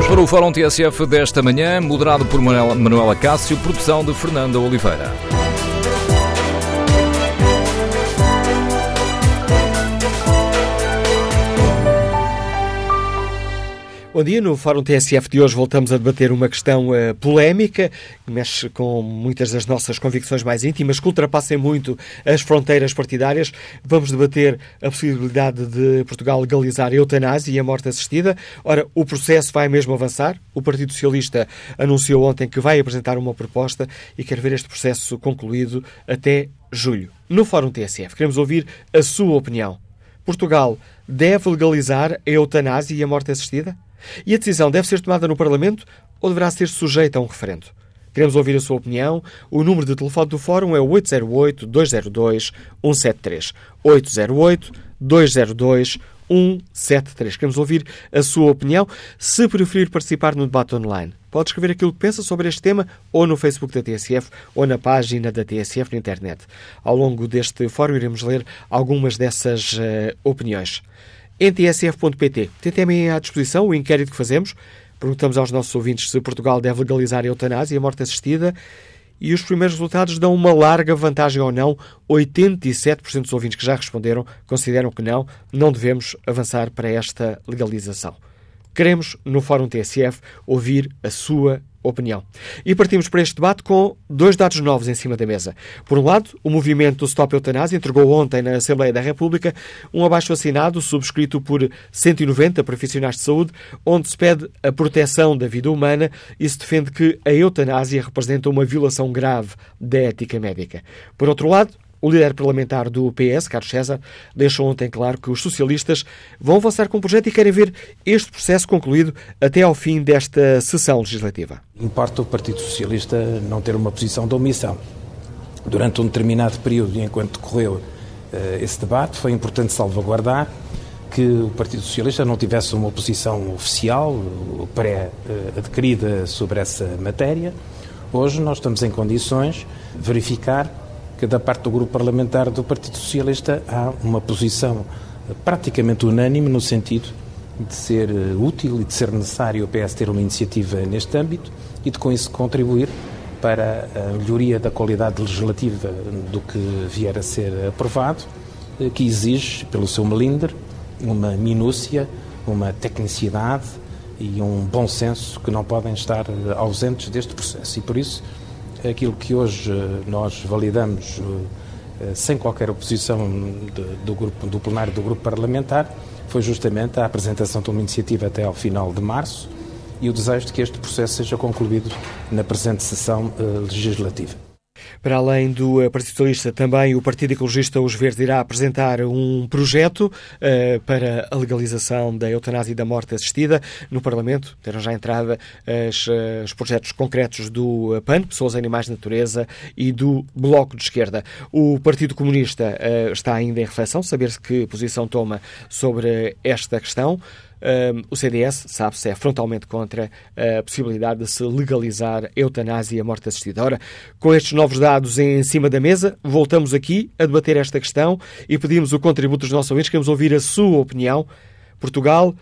Vamos para o Fórum TSF desta manhã, moderado por Manuela Cássio, produção de Fernanda Oliveira. Bom dia, no Fórum TSF de hoje voltamos a debater uma questão uh, polémica, que mexe com muitas das nossas convicções mais íntimas, que ultrapassem muito as fronteiras partidárias. Vamos debater a possibilidade de Portugal legalizar a eutanásia e a morte assistida. Ora, o processo vai mesmo avançar. O Partido Socialista anunciou ontem que vai apresentar uma proposta e quer ver este processo concluído até julho. No Fórum TSF, queremos ouvir a sua opinião. Portugal deve legalizar a eutanásia e a morte assistida? E a decisão deve ser tomada no Parlamento ou deverá ser sujeita a um referendo? Queremos ouvir a sua opinião. O número de telefone do Fórum é 808-202-173. 808-202-173. Queremos ouvir a sua opinião. Se preferir participar no debate online, pode escrever aquilo que pensa sobre este tema ou no Facebook da TSF ou na página da TSF na internet. Ao longo deste fórum iremos ler algumas dessas uh, opiniões em tsf.pt. Tem também à disposição o inquérito que fazemos. Perguntamos aos nossos ouvintes se Portugal deve legalizar a eutanásia e a morte assistida. E os primeiros resultados dão uma larga vantagem ou não. 87% dos ouvintes que já responderam consideram que não, não devemos avançar para esta legalização. Queremos, no Fórum TSF, ouvir a sua opinião. E partimos para este debate com dois dados novos em cima da mesa. Por um lado, o movimento Stop Eutanásia entregou ontem na Assembleia da República um abaixo-assinado subscrito por 190 profissionais de saúde, onde se pede a proteção da vida humana e se defende que a eutanásia representa uma violação grave da ética médica. Por outro lado, o líder parlamentar do PS, Carlos César, deixou ontem claro que os socialistas vão avançar com o projeto e querem ver este processo concluído até ao fim desta sessão legislativa. Importa o Partido Socialista não ter uma posição de omissão. Durante um determinado período, enquanto decorreu uh, esse debate, foi importante salvaguardar que o Partido Socialista não tivesse uma posição oficial, pré-adquirida sobre essa matéria. Hoje nós estamos em condições de verificar que da parte do grupo parlamentar do Partido Socialista há uma posição praticamente unânime no sentido de ser eh, útil e de ser necessário o PS ter uma iniciativa neste âmbito e de com isso contribuir para a melhoria da qualidade legislativa do que vier a ser aprovado, eh, que exige, pelo seu melindre, uma minúcia, uma tecnicidade e um bom senso que não podem estar eh, ausentes deste processo. E por isso aquilo que hoje eh, nós validamos eh, sem qualquer oposição do, grupo, do plenário do grupo parlamentar foi justamente a apresentação de uma iniciativa até ao final de março e o desejo de que este processo seja concluído na presente sessão eh, legislativa. Para além do uh, Partido Socialista, também o Partido Ecologista Os Verdes irá apresentar um projeto uh, para a legalização da eutanásia e da morte assistida no Parlamento. Terão já entrada as, uh, os projetos concretos do PAN, Pessoas, Animais, Natureza, e do Bloco de Esquerda. O Partido Comunista está ainda em reflexão, saber-se que posição toma sobre esta questão o CDS, sabe-se, é frontalmente contra a possibilidade de se legalizar a eutanásia e a morte assistida. Ora, com estes novos dados em cima da mesa, voltamos aqui a debater esta questão e pedimos o contributo dos nossos ouvintes. Queremos ouvir a sua opinião. Portugal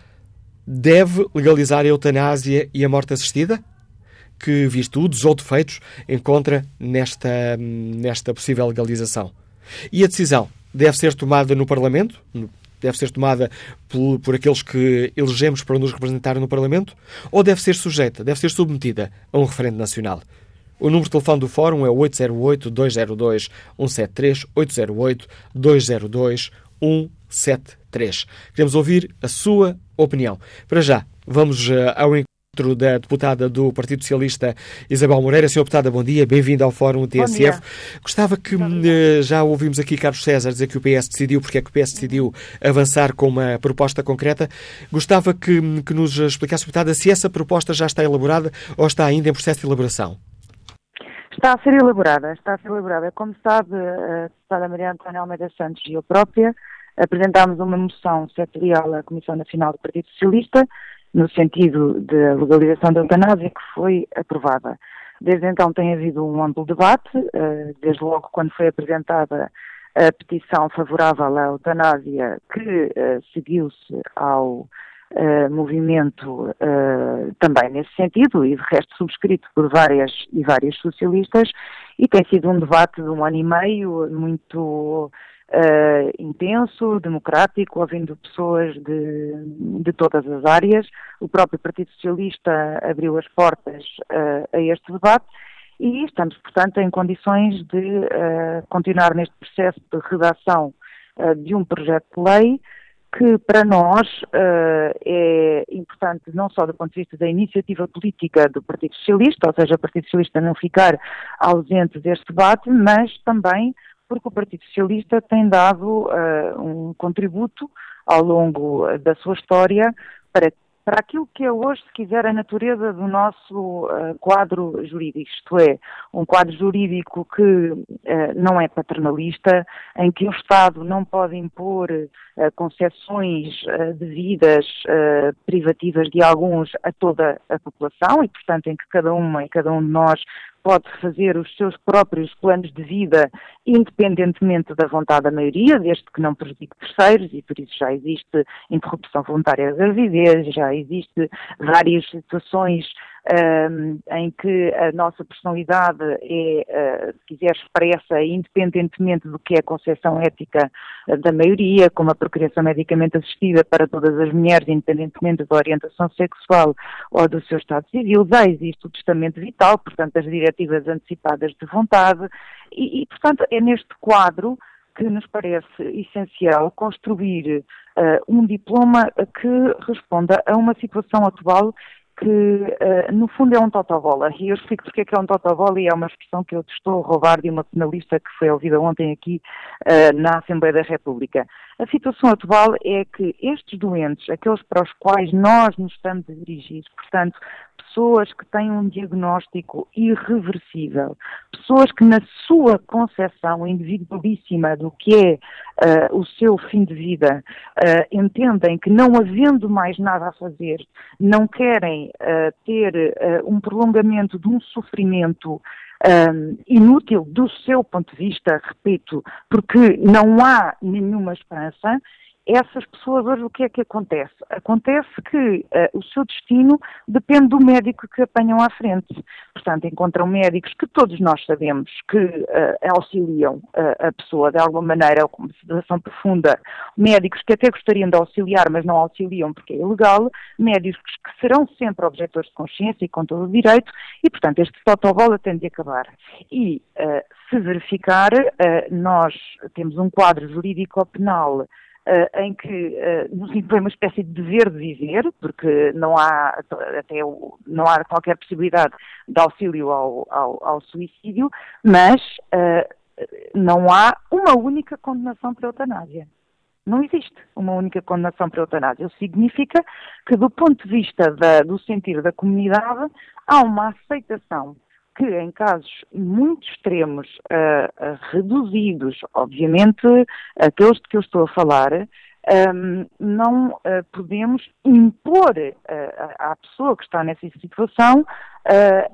deve legalizar a eutanásia e a morte assistida? Que virtudes ou defeitos encontra nesta, nesta possível legalização? E a decisão deve ser tomada no Parlamento, deve ser tomada por, por, aqueles que elegemos para nos representar no Parlamento ou deve ser sujeita, deve ser submetida a um referendo nacional? O número de telefone do Fórum é 808-202-173, 808-202-173. Queremos ouvir a sua opinião. Para já, vamos eh, ao encontro da deputada do Partido Socialista Isabel Moreira. Senhora deputada, bom dia, bem-vinda ao Fórum TSF. Gostava que, eh, já ouvimos aqui Carlos César dizer que o PS decidiu, porque é que o PS decidiu avançar com uma proposta concreta. Gostava que, que nos explicasse, deputada, se essa proposta já está elaborada ou está ainda em processo de elaboração. Está a ser elaborada, está a ser elaborada. Como sabe, a deputada Maria Antónia Almeida Santos e eu própria apresentámos uma moção setorial à Comissão Nacional do Partido Socialista no sentido da legalização da eutanásia, que foi aprovada. Desde então tem havido um amplo debate, eh, desde logo quando foi apresentada a petição favorável à eutanásia, que eh, seguiu-se ao, uh, movimento também nesse sentido, e de resto subscrito por várias e várias socialistas, e tem sido um debate de um ano e meio muito uh, intenso, democrático, ouvindo pessoas de, de todas as áreas. O próprio Partido Socialista abriu as portas a este debate e estamos, portanto, em condições de continuar neste processo de redação de um projeto de lei que para nós uh, é importante não só do ponto de vista da iniciativa política do Partido Socialista, ou seja, o Partido Socialista não ficar ausente deste debate, mas também porque o Partido Socialista tem dado uh, um contributo ao longo da sua história para para aquilo que é hoje, se quiser, a natureza do nosso uh, quadro jurídico, isto é, um quadro jurídico que uh, não é paternalista, em que o Estado não pode impor concessões devidas, privativas de alguns a toda a população e, portanto, em que cada uma e cada um de nós pode fazer os seus próprios planos de vida independentemente da vontade da maioria, desde que não prejudique terceiros, e por isso já existe interrupção voluntária da gravidez, já existe várias situações em que a nossa personalidade é, uh, se quiser, expressa independentemente do que é a concepção ética da maioria, como a procriação medicamente assistida para todas as mulheres, independentemente da orientação sexual ou do seu estado civil, já existe o testamento vital, portanto, as diretivas antecipadas de vontade, e, e portanto, é neste quadro que nos parece essencial construir uh, um diploma que responda a uma situação atual que uh, no fundo é um totobola. E eu explico porque é que é um totobola e é uma expressão que eu estou a roubar de uma penalista que foi ouvida ontem aqui uh, na Assembleia da República. A situação atual é que estes doentes, aqueles para os quais nós nos estamos a dirigir, portanto, pessoas que têm um diagnóstico irreversível, pessoas que na sua concepção individualíssima do que é uh, o seu fim de vida, uh, entendem que não havendo mais nada a fazer, não querem uh, ter um prolongamento de um sofrimento um, inútil do seu ponto de vista, repito, porque não há nenhuma esperança, essas pessoas hoje o que é que acontece? Acontece que uh, o seu destino depende do médico que apanham à frente. Portanto, encontram médicos que todos nós sabemos que uh, auxiliam uh, a pessoa de alguma maneira ou com uma sedação profunda, médicos que até gostariam de auxiliar, mas não auxiliam porque é ilegal, médicos que serão sempre objetores de consciência e com todo o direito, e portanto este totobola tem de acabar. E se verificar, nós temos um quadro jurídico-penal Uh, em que uh, nos impõe uma espécie de dever de viver, porque não há até não há qualquer possibilidade de auxílio ao, ao, ao suicídio, mas uh, não há uma única condenação para a eutanásia. Não existe uma única condenação para a eutanásia. Isso significa que, do ponto de vista da, do sentido da comunidade, há uma aceitação que em casos muito extremos, uh, uh, reduzidos, obviamente aqueles de que eu estou a falar, um, não uh, podemos impor à pessoa que está nessa situação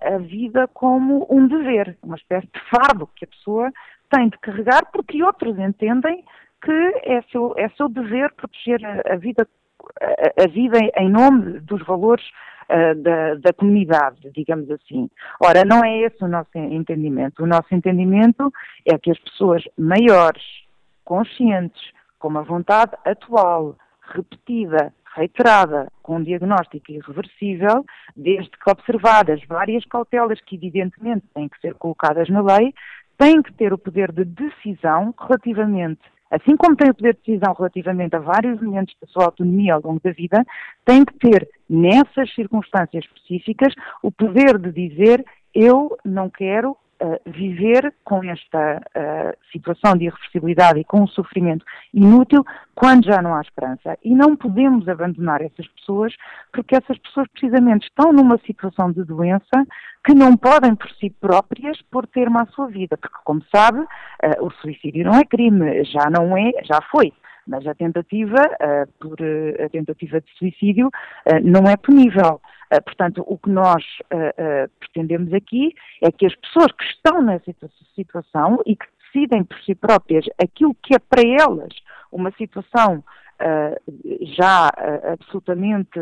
a vida como um dever, uma espécie de fardo que a pessoa tem de carregar, porque outros entendem que é seu, é seu dever proteger a, a vida, a, a vida em nome dos valores uh, da, da, comunidade, digamos assim. Ora, não é esse o nosso entendimento. O nosso entendimento é que as pessoas maiores, conscientes, com uma vontade atual, repetida, reiterada, com um diagnóstico irreversível, desde que observadas várias cautelas que evidentemente têm que ser colocadas na lei, têm que ter o poder de decisão relativamente assim como tem o poder de decisão relativamente a vários elementos da sua autonomia ao longo da vida, tem que ter, nessas circunstâncias específicas, o poder de dizer eu não quero uh, viver com esta uh, situação de irreversibilidade e com um sofrimento inútil quando já não há esperança. E não podemos abandonar essas pessoas porque essas pessoas precisamente estão numa situação de doença que não podem por si próprias pôr termo à sua vida, porque como sabe, uh, o suicídio não é crime, já não é, já foi mas a tentativa uh, por uh, a tentativa de suicídio uh, não é punível. portanto, o que nós pretendemos aqui é que as pessoas que estão nessa situação e que decidem por si próprias aquilo que é para elas uma situação já absolutamente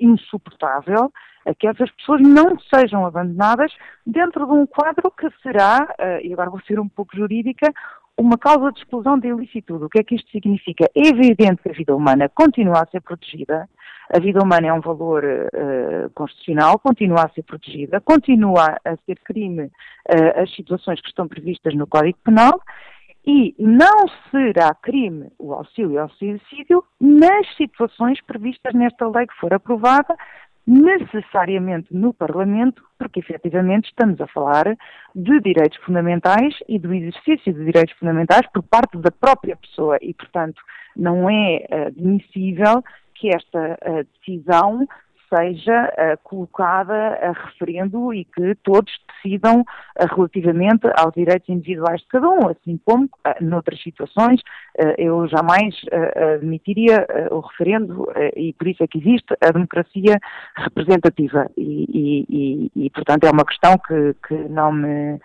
insuportável, que essas pessoas não sejam abandonadas dentro de um quadro que será, e agora vou ser um pouco jurídica, uma causa de exclusão de ilicitude. O que é que isto significa? É evidente que a vida humana continua a ser protegida, a vida humana é um valor uh, constitucional, continua a ser protegida, continua a ser crime uh, as situações que estão previstas no Código Penal e não será crime o auxílio ao suicídio nas situações previstas nesta lei que for aprovada, necessariamente no Parlamento, porque efetivamente estamos a falar de direitos fundamentais e do exercício de direitos fundamentais por parte da própria pessoa. E, portanto, não é admissível que esta uh, decisão seja uh, colocada a referendo e que todos decidam uh, relativamente aos direitos individuais de cada um, assim como uh, noutras situações eu jamais admitiria o referendo e por isso é que existe a democracia representativa e, e, e, e portanto é uma questão que, que não me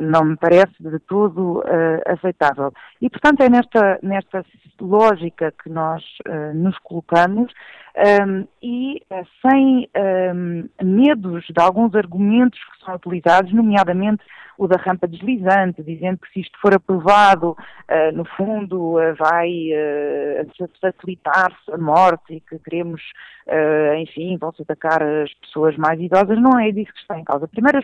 não me parece de todo uh, aceitável. E, portanto, é nesta, nesta lógica que nós uh, nos colocamos um, e uh, sem um, medos de alguns argumentos que são utilizados, nomeadamente o da rampa deslizante, dizendo que se isto for aprovado, uh, no fundo uh, vai facilitar-se a morte e que queremos, enfim, vão-se atacar as pessoas mais idosas. Não é disso que está em causa. Primeiro,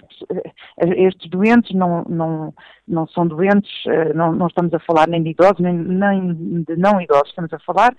estes doentes não, não, não são doentes, não, não estamos a falar nem de idosos, nem, nem de não idosos, estamos a falar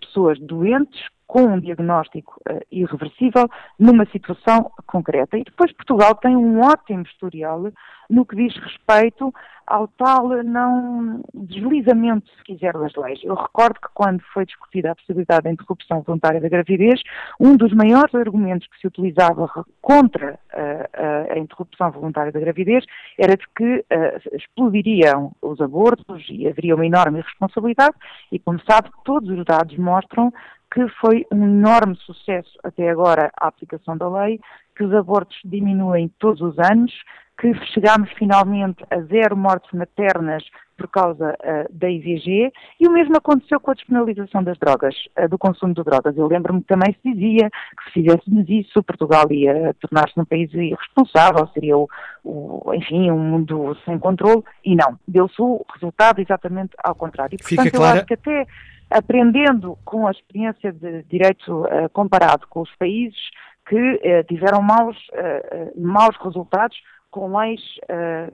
pessoas doentes com um diagnóstico uh, irreversível numa situação concreta. E depois Portugal tem um ótimo historial no que diz respeito ao tal não deslizamento, se quiser, das leis. Eu recordo que quando foi discutida a possibilidade da interrupção voluntária da gravidez, um dos maiores argumentos que se utilizava contra uh, a interrupção voluntária da gravidez era de que uh, explodiriam os abortos e haveria uma enorme responsabilidade e, como sabe, todos os dados mostram que foi um enorme sucesso até agora a aplicação da lei, que os abortos diminuem todos os anos, que chegámos finalmente a zero mortes maternas por causa uh, da IVG e o mesmo aconteceu com a despenalização das drogas, uh, do consumo de drogas. Eu lembro-me que também se dizia que se fizéssemos isso, Portugal ia tornar-se um país irresponsável, seria o, o, enfim, um mundo sem controle e não. Deu-se o resultado exatamente ao contrário. E, portanto, Fica clara... eu acho que até aprendendo com a experiência de direito uh, comparado com os países que uh, tiveram maus, uh, maus resultados com leis,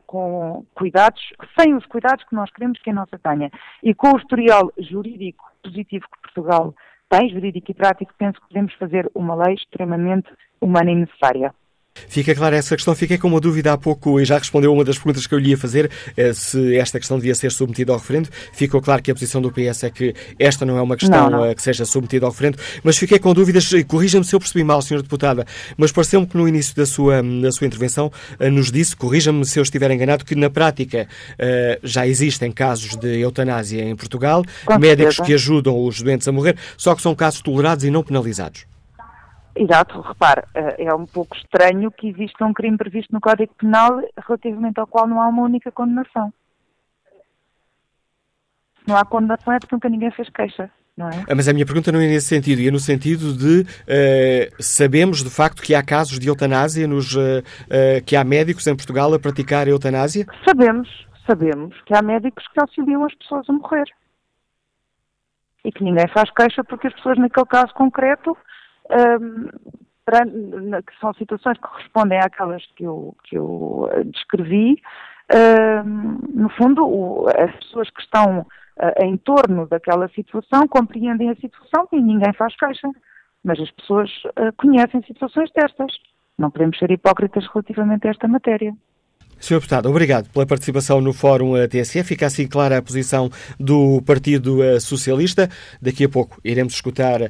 com cuidados, sem os cuidados que nós queremos que a nossa tenha. E com o historial jurídico positivo que Portugal tem, jurídico e prático, penso que podemos fazer uma lei extremamente humana e necessária. Fica clara essa questão. Fiquei com uma dúvida há pouco e já respondeu uma das perguntas que eu lhe ia fazer, eh, se esta questão devia ser submetida ao referendo. Ficou claro que a posição do PS é que esta não é uma questão não, não. Eh, que seja submetida ao referendo, mas fiquei com dúvidas, corrija-me se eu percebi mal, Sra. Deputada, mas pareceu-me que no início da sua, da sua intervenção eh, nos disse, corrija-me se eu estiver enganado, que na prática já existem casos de eutanásia em Portugal, médicos que ajudam os doentes a morrer, só que são casos tolerados e não penalizados. Exato, repare, eh, é um pouco estranho que exista um crime previsto no Código Penal relativamente ao qual não há uma única condenação. Se não há condenação é porque nunca ninguém fez queixa. Não é? Ah, mas a minha pergunta não é nesse sentido, é no sentido de uh, sabemos de facto que há casos de eutanásia, nos, uh, uh, que há médicos em Portugal a praticar eutanásia? Sabemos, sabemos que há médicos que auxiliam as pessoas a morrer. E que ninguém faz queixa porque as pessoas naquele caso concreto que são situações que correspondem àquelas que eu, que eu eh, descrevi, no fundo, o, as pessoas que estão uh, em torno daquela situação compreendem a situação e ninguém faz queixa. Mas as pessoas uh, conhecem situações destas. Não podemos ser hipócritas relativamente a esta matéria. Sr. Deputado, obrigado pela participação no Fórum eh, TSF. Fica assim clara a posição do Partido eh, Socialista. Daqui a pouco iremos escutar uh,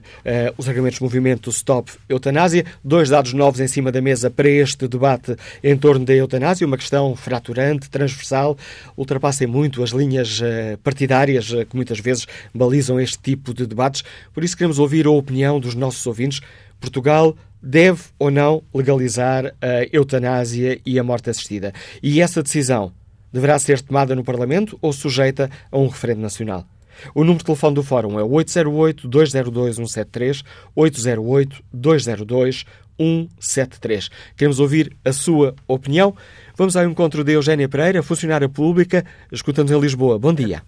os argumentos do movimento Stop Eutanásia. Dois dados novos em cima da mesa para este debate em torno da eutanásia. Uma questão fraturante, transversal, ultrapassa muito as linhas uh, partidárias que muitas vezes balizam este tipo de debates. Por isso queremos ouvir a opinião dos nossos ouvintes. Portugal deve ou não legalizar a eutanásia e a morte assistida. E essa decisão deverá ser tomada no Parlamento ou sujeita a um referendo nacional? O número de telefone do Fórum é 808-202-173, 808-202-173. Queremos ouvir a sua opinião. Vamos ao encontro de Eugénia Pereira, funcionária pública, escutamos em Lisboa. Bom dia.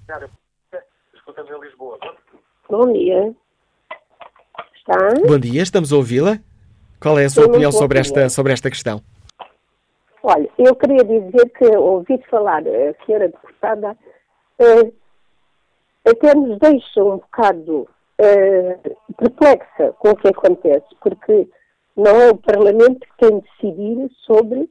Bom dia. Está? Bom dia, estamos a ouvi-la. Qual é a sua opinião sobre esta, sobre esta questão? Olha, eu queria dizer que ouvi falar a senhora deputada eh, até nos deixa um bocado eh, perplexa com o que acontece, porque não é o Parlamento que tem de decidir sobre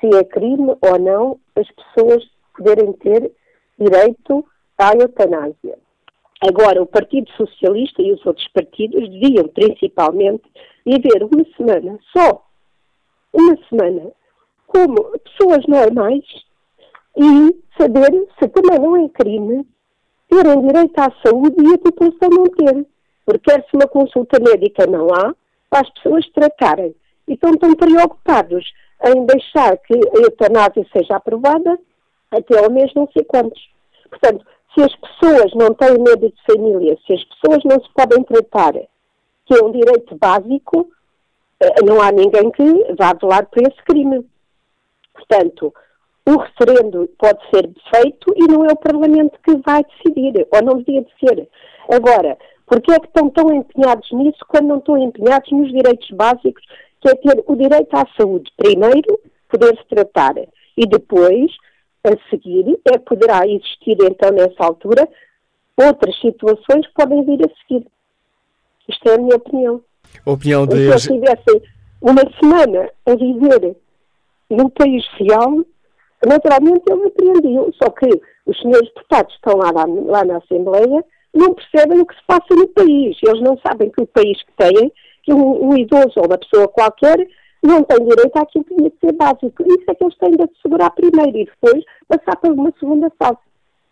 se é crime ou não as pessoas poderem ter direito à eutanásia. Agora, o Partido Socialista e os outros partidos deviam principalmente viver uma semana só, uma semana, como pessoas normais e saber se também não é crime terem direito à saúde e a população não ter. Porque se uma consulta médica não há, para as pessoas tratarem. E estão tão preocupados em deixar que a eutanásia seja aprovada até ao mês não sei quantos. Portanto, se as pessoas não têm medo de família, se as pessoas não se podem tratar, que é um direito básico, eh, não há ninguém que vá velar por esse crime. Portanto, o referendo pode ser feito e não é o Parlamento que vai decidir, ou não devia de ser. Agora, porquê é que estão tão empenhados nisso quando não estão empenhados nos direitos básicos, que é ter o direito à saúde primeiro, poder-se tratar, e depois, a seguir, é poderá existir então nessa altura outras situações que podem vir a seguir. Isto é a minha opinião. A opinião de. Se eu tivesse uma semana a viver num país real, naturalmente me apreendiam. Só que os senhores deputados que estão lá, lá, lá na Assembleia não percebem o que se passa no país. Eles não sabem que o país que têm, que um, um idoso ou uma pessoa qualquer não tem direito àquilo que tinha de ser básico. Isso é que eles têm de assegurar primeiro e depois passar para uma segunda fase.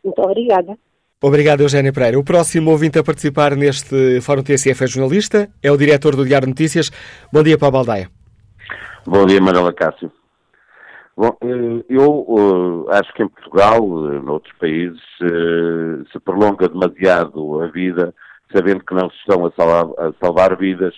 Muito obrigada. Obrigado, Eugénia Pereira. O próximo ouvinte a participar neste Fórum TSF é jornalista, é o diretor do Diário Notícias. Bom dia para a Baldeia. Bom dia, Manuela Cássio. Bom, eh, eu eh, acho que em Portugal, eh, noutros países, se prolonga demasiado a vida, sabendo que não se estão a salvar, a salvar vidas.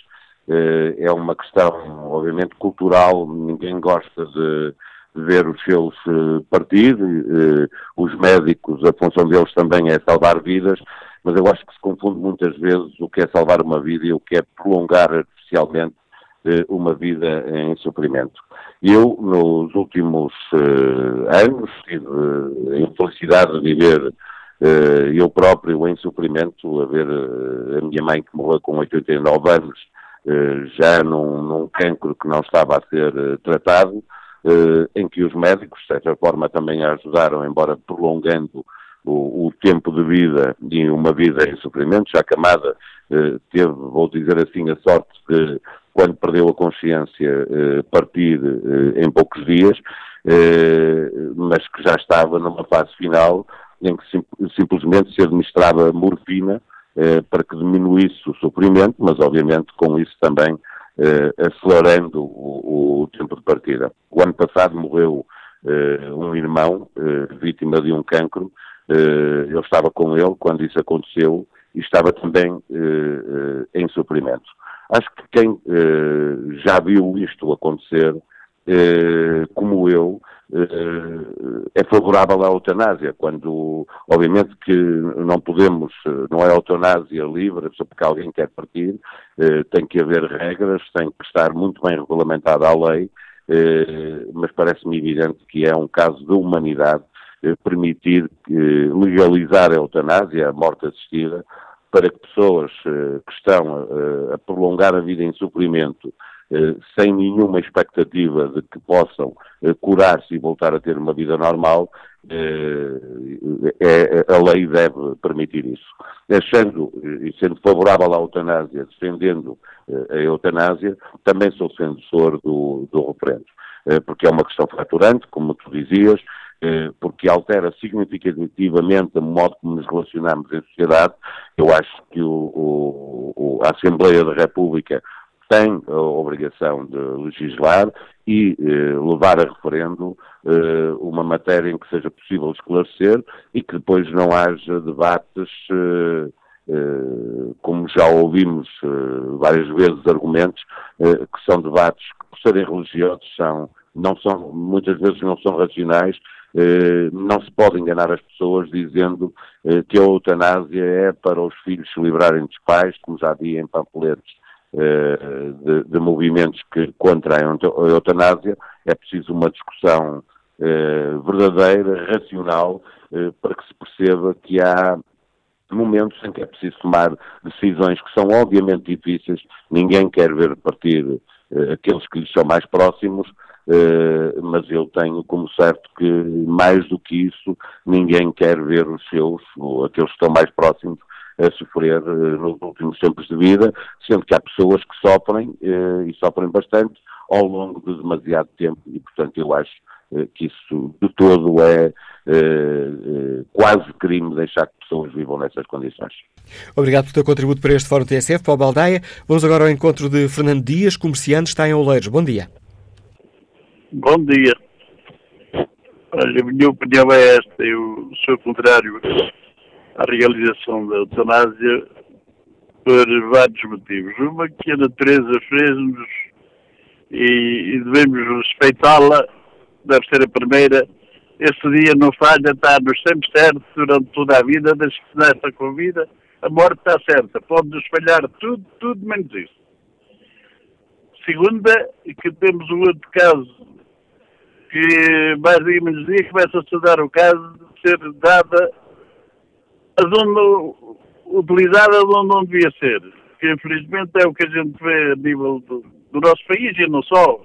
É uma questão, obviamente, cultural. Ninguém gosta de ver os seus eh, partir. Eh, Os médicos, a função deles também é salvar vidas, mas eu acho que se confunde muitas vezes o que é salvar uma vida e o que é prolongar artificialmente eh, uma vida em sofrimento. Eu, nos últimos anos, tive a infelicidade de viver eu próprio em sofrimento, a ver a minha mãe que morreu com 89 anos, já num, num cancro que não estava a ser tratado, em que os médicos, de certa forma, também a ajudaram, embora prolongando o, o tempo de vida e uma vida em sofrimento, já que a Amada eh, teve, vou dizer assim, a sorte de, quando perdeu a consciência, eh, partir eh, em poucos dias, eh, mas que já estava numa fase final em que sim- simplesmente se administrava morfina eh, para que diminuísse o sofrimento, mas obviamente com isso também eh, acelerando o, o tempo de partida. O ano passado morreu eh, um irmão, eh, vítima de um cancro, eh, eu estava com ele quando isso aconteceu e estava também eh, eh, em sofrimento. Acho que quem eh, já viu isto acontecer, eh, como eu, eh, é favorável à eutanásia, quando, obviamente, que não podemos, eh, não é eutanásia livre, só porque alguém quer partir, eh, tem que haver regras, tem que estar muito bem regulamentada a lei, eh, mas parece-me evidente que é um caso de humanidade eh, permitir eh, legalizar a eutanásia, a morte assistida, para que pessoas eh, que estão eh, a prolongar a vida em sofrimento, eh, sem nenhuma expectativa de que possam eh, curar-se e voltar a ter uma vida normal, eh, a lei deve permitir isso. Achando eh, e sendo favorável à eutanásia, defendendo eh, a eutanásia, também sou defensor do, do referendo. Eh, Porque é uma questão fraturante, como tu dizias, eh, porque altera significativamente o modo como nos relacionamos em sociedade. Eu acho que o- o- a Assembleia da República tem a obrigação de legislar e levar a referendo uma matéria em que seja possível esclarecer e que depois não haja debates como já ouvimos várias vezes argumentos que são debates que por serem religiosos são não são muitas vezes não são racionais eh, não se pode enganar as pessoas dizendo eh, que a eutanásia é para os filhos se livrarem dos pais, como já vi em panfletos eh, de, de, movimentos que contra a eutanásia. É preciso uma discussão verdadeira, racional, para que se perceba que há momentos em que é preciso tomar decisões que são obviamente difíceis, ninguém quer ver partir aqueles que lhes são mais próximos, mas eu tenho como certo que, mais do que isso, ninguém quer ver os seus, ou aqueles que estão mais próximos, a sofrer uh, nos últimos tempos de vida, sendo que há pessoas que sofrem, uh, e sofrem bastante, ao longo de demasiado tempo, e portanto eu acho que isso de todo é quase crime deixar que pessoas vivam nessas condições. Obrigado pelo teu contributo para este Fórum TSF, Paulo Baldaia. Vamos agora ao encontro de Fernando Dias, comerciante, está em Oleiros. Bom dia. Bom dia. Olha, a minha opinião é esta. Eu sou contrário à realização da eutanásia por vários motivos. Uma que a natureza fez-nos e, e devemos respeitá-la, deve ser a primeira. Esse dia não falha, está-nos sempre certo durante toda a vida, desde que nesta com vida, a morte está certa. Pode-nos falhar tudo, tudo menos isso. Segunda, que temos um outro caso que mais dia menos dia começa a estudar o caso de ser dada onde, utilizada onde não devia ser. Que infelizmente é o que a gente vê a nível do, do nosso país e não só.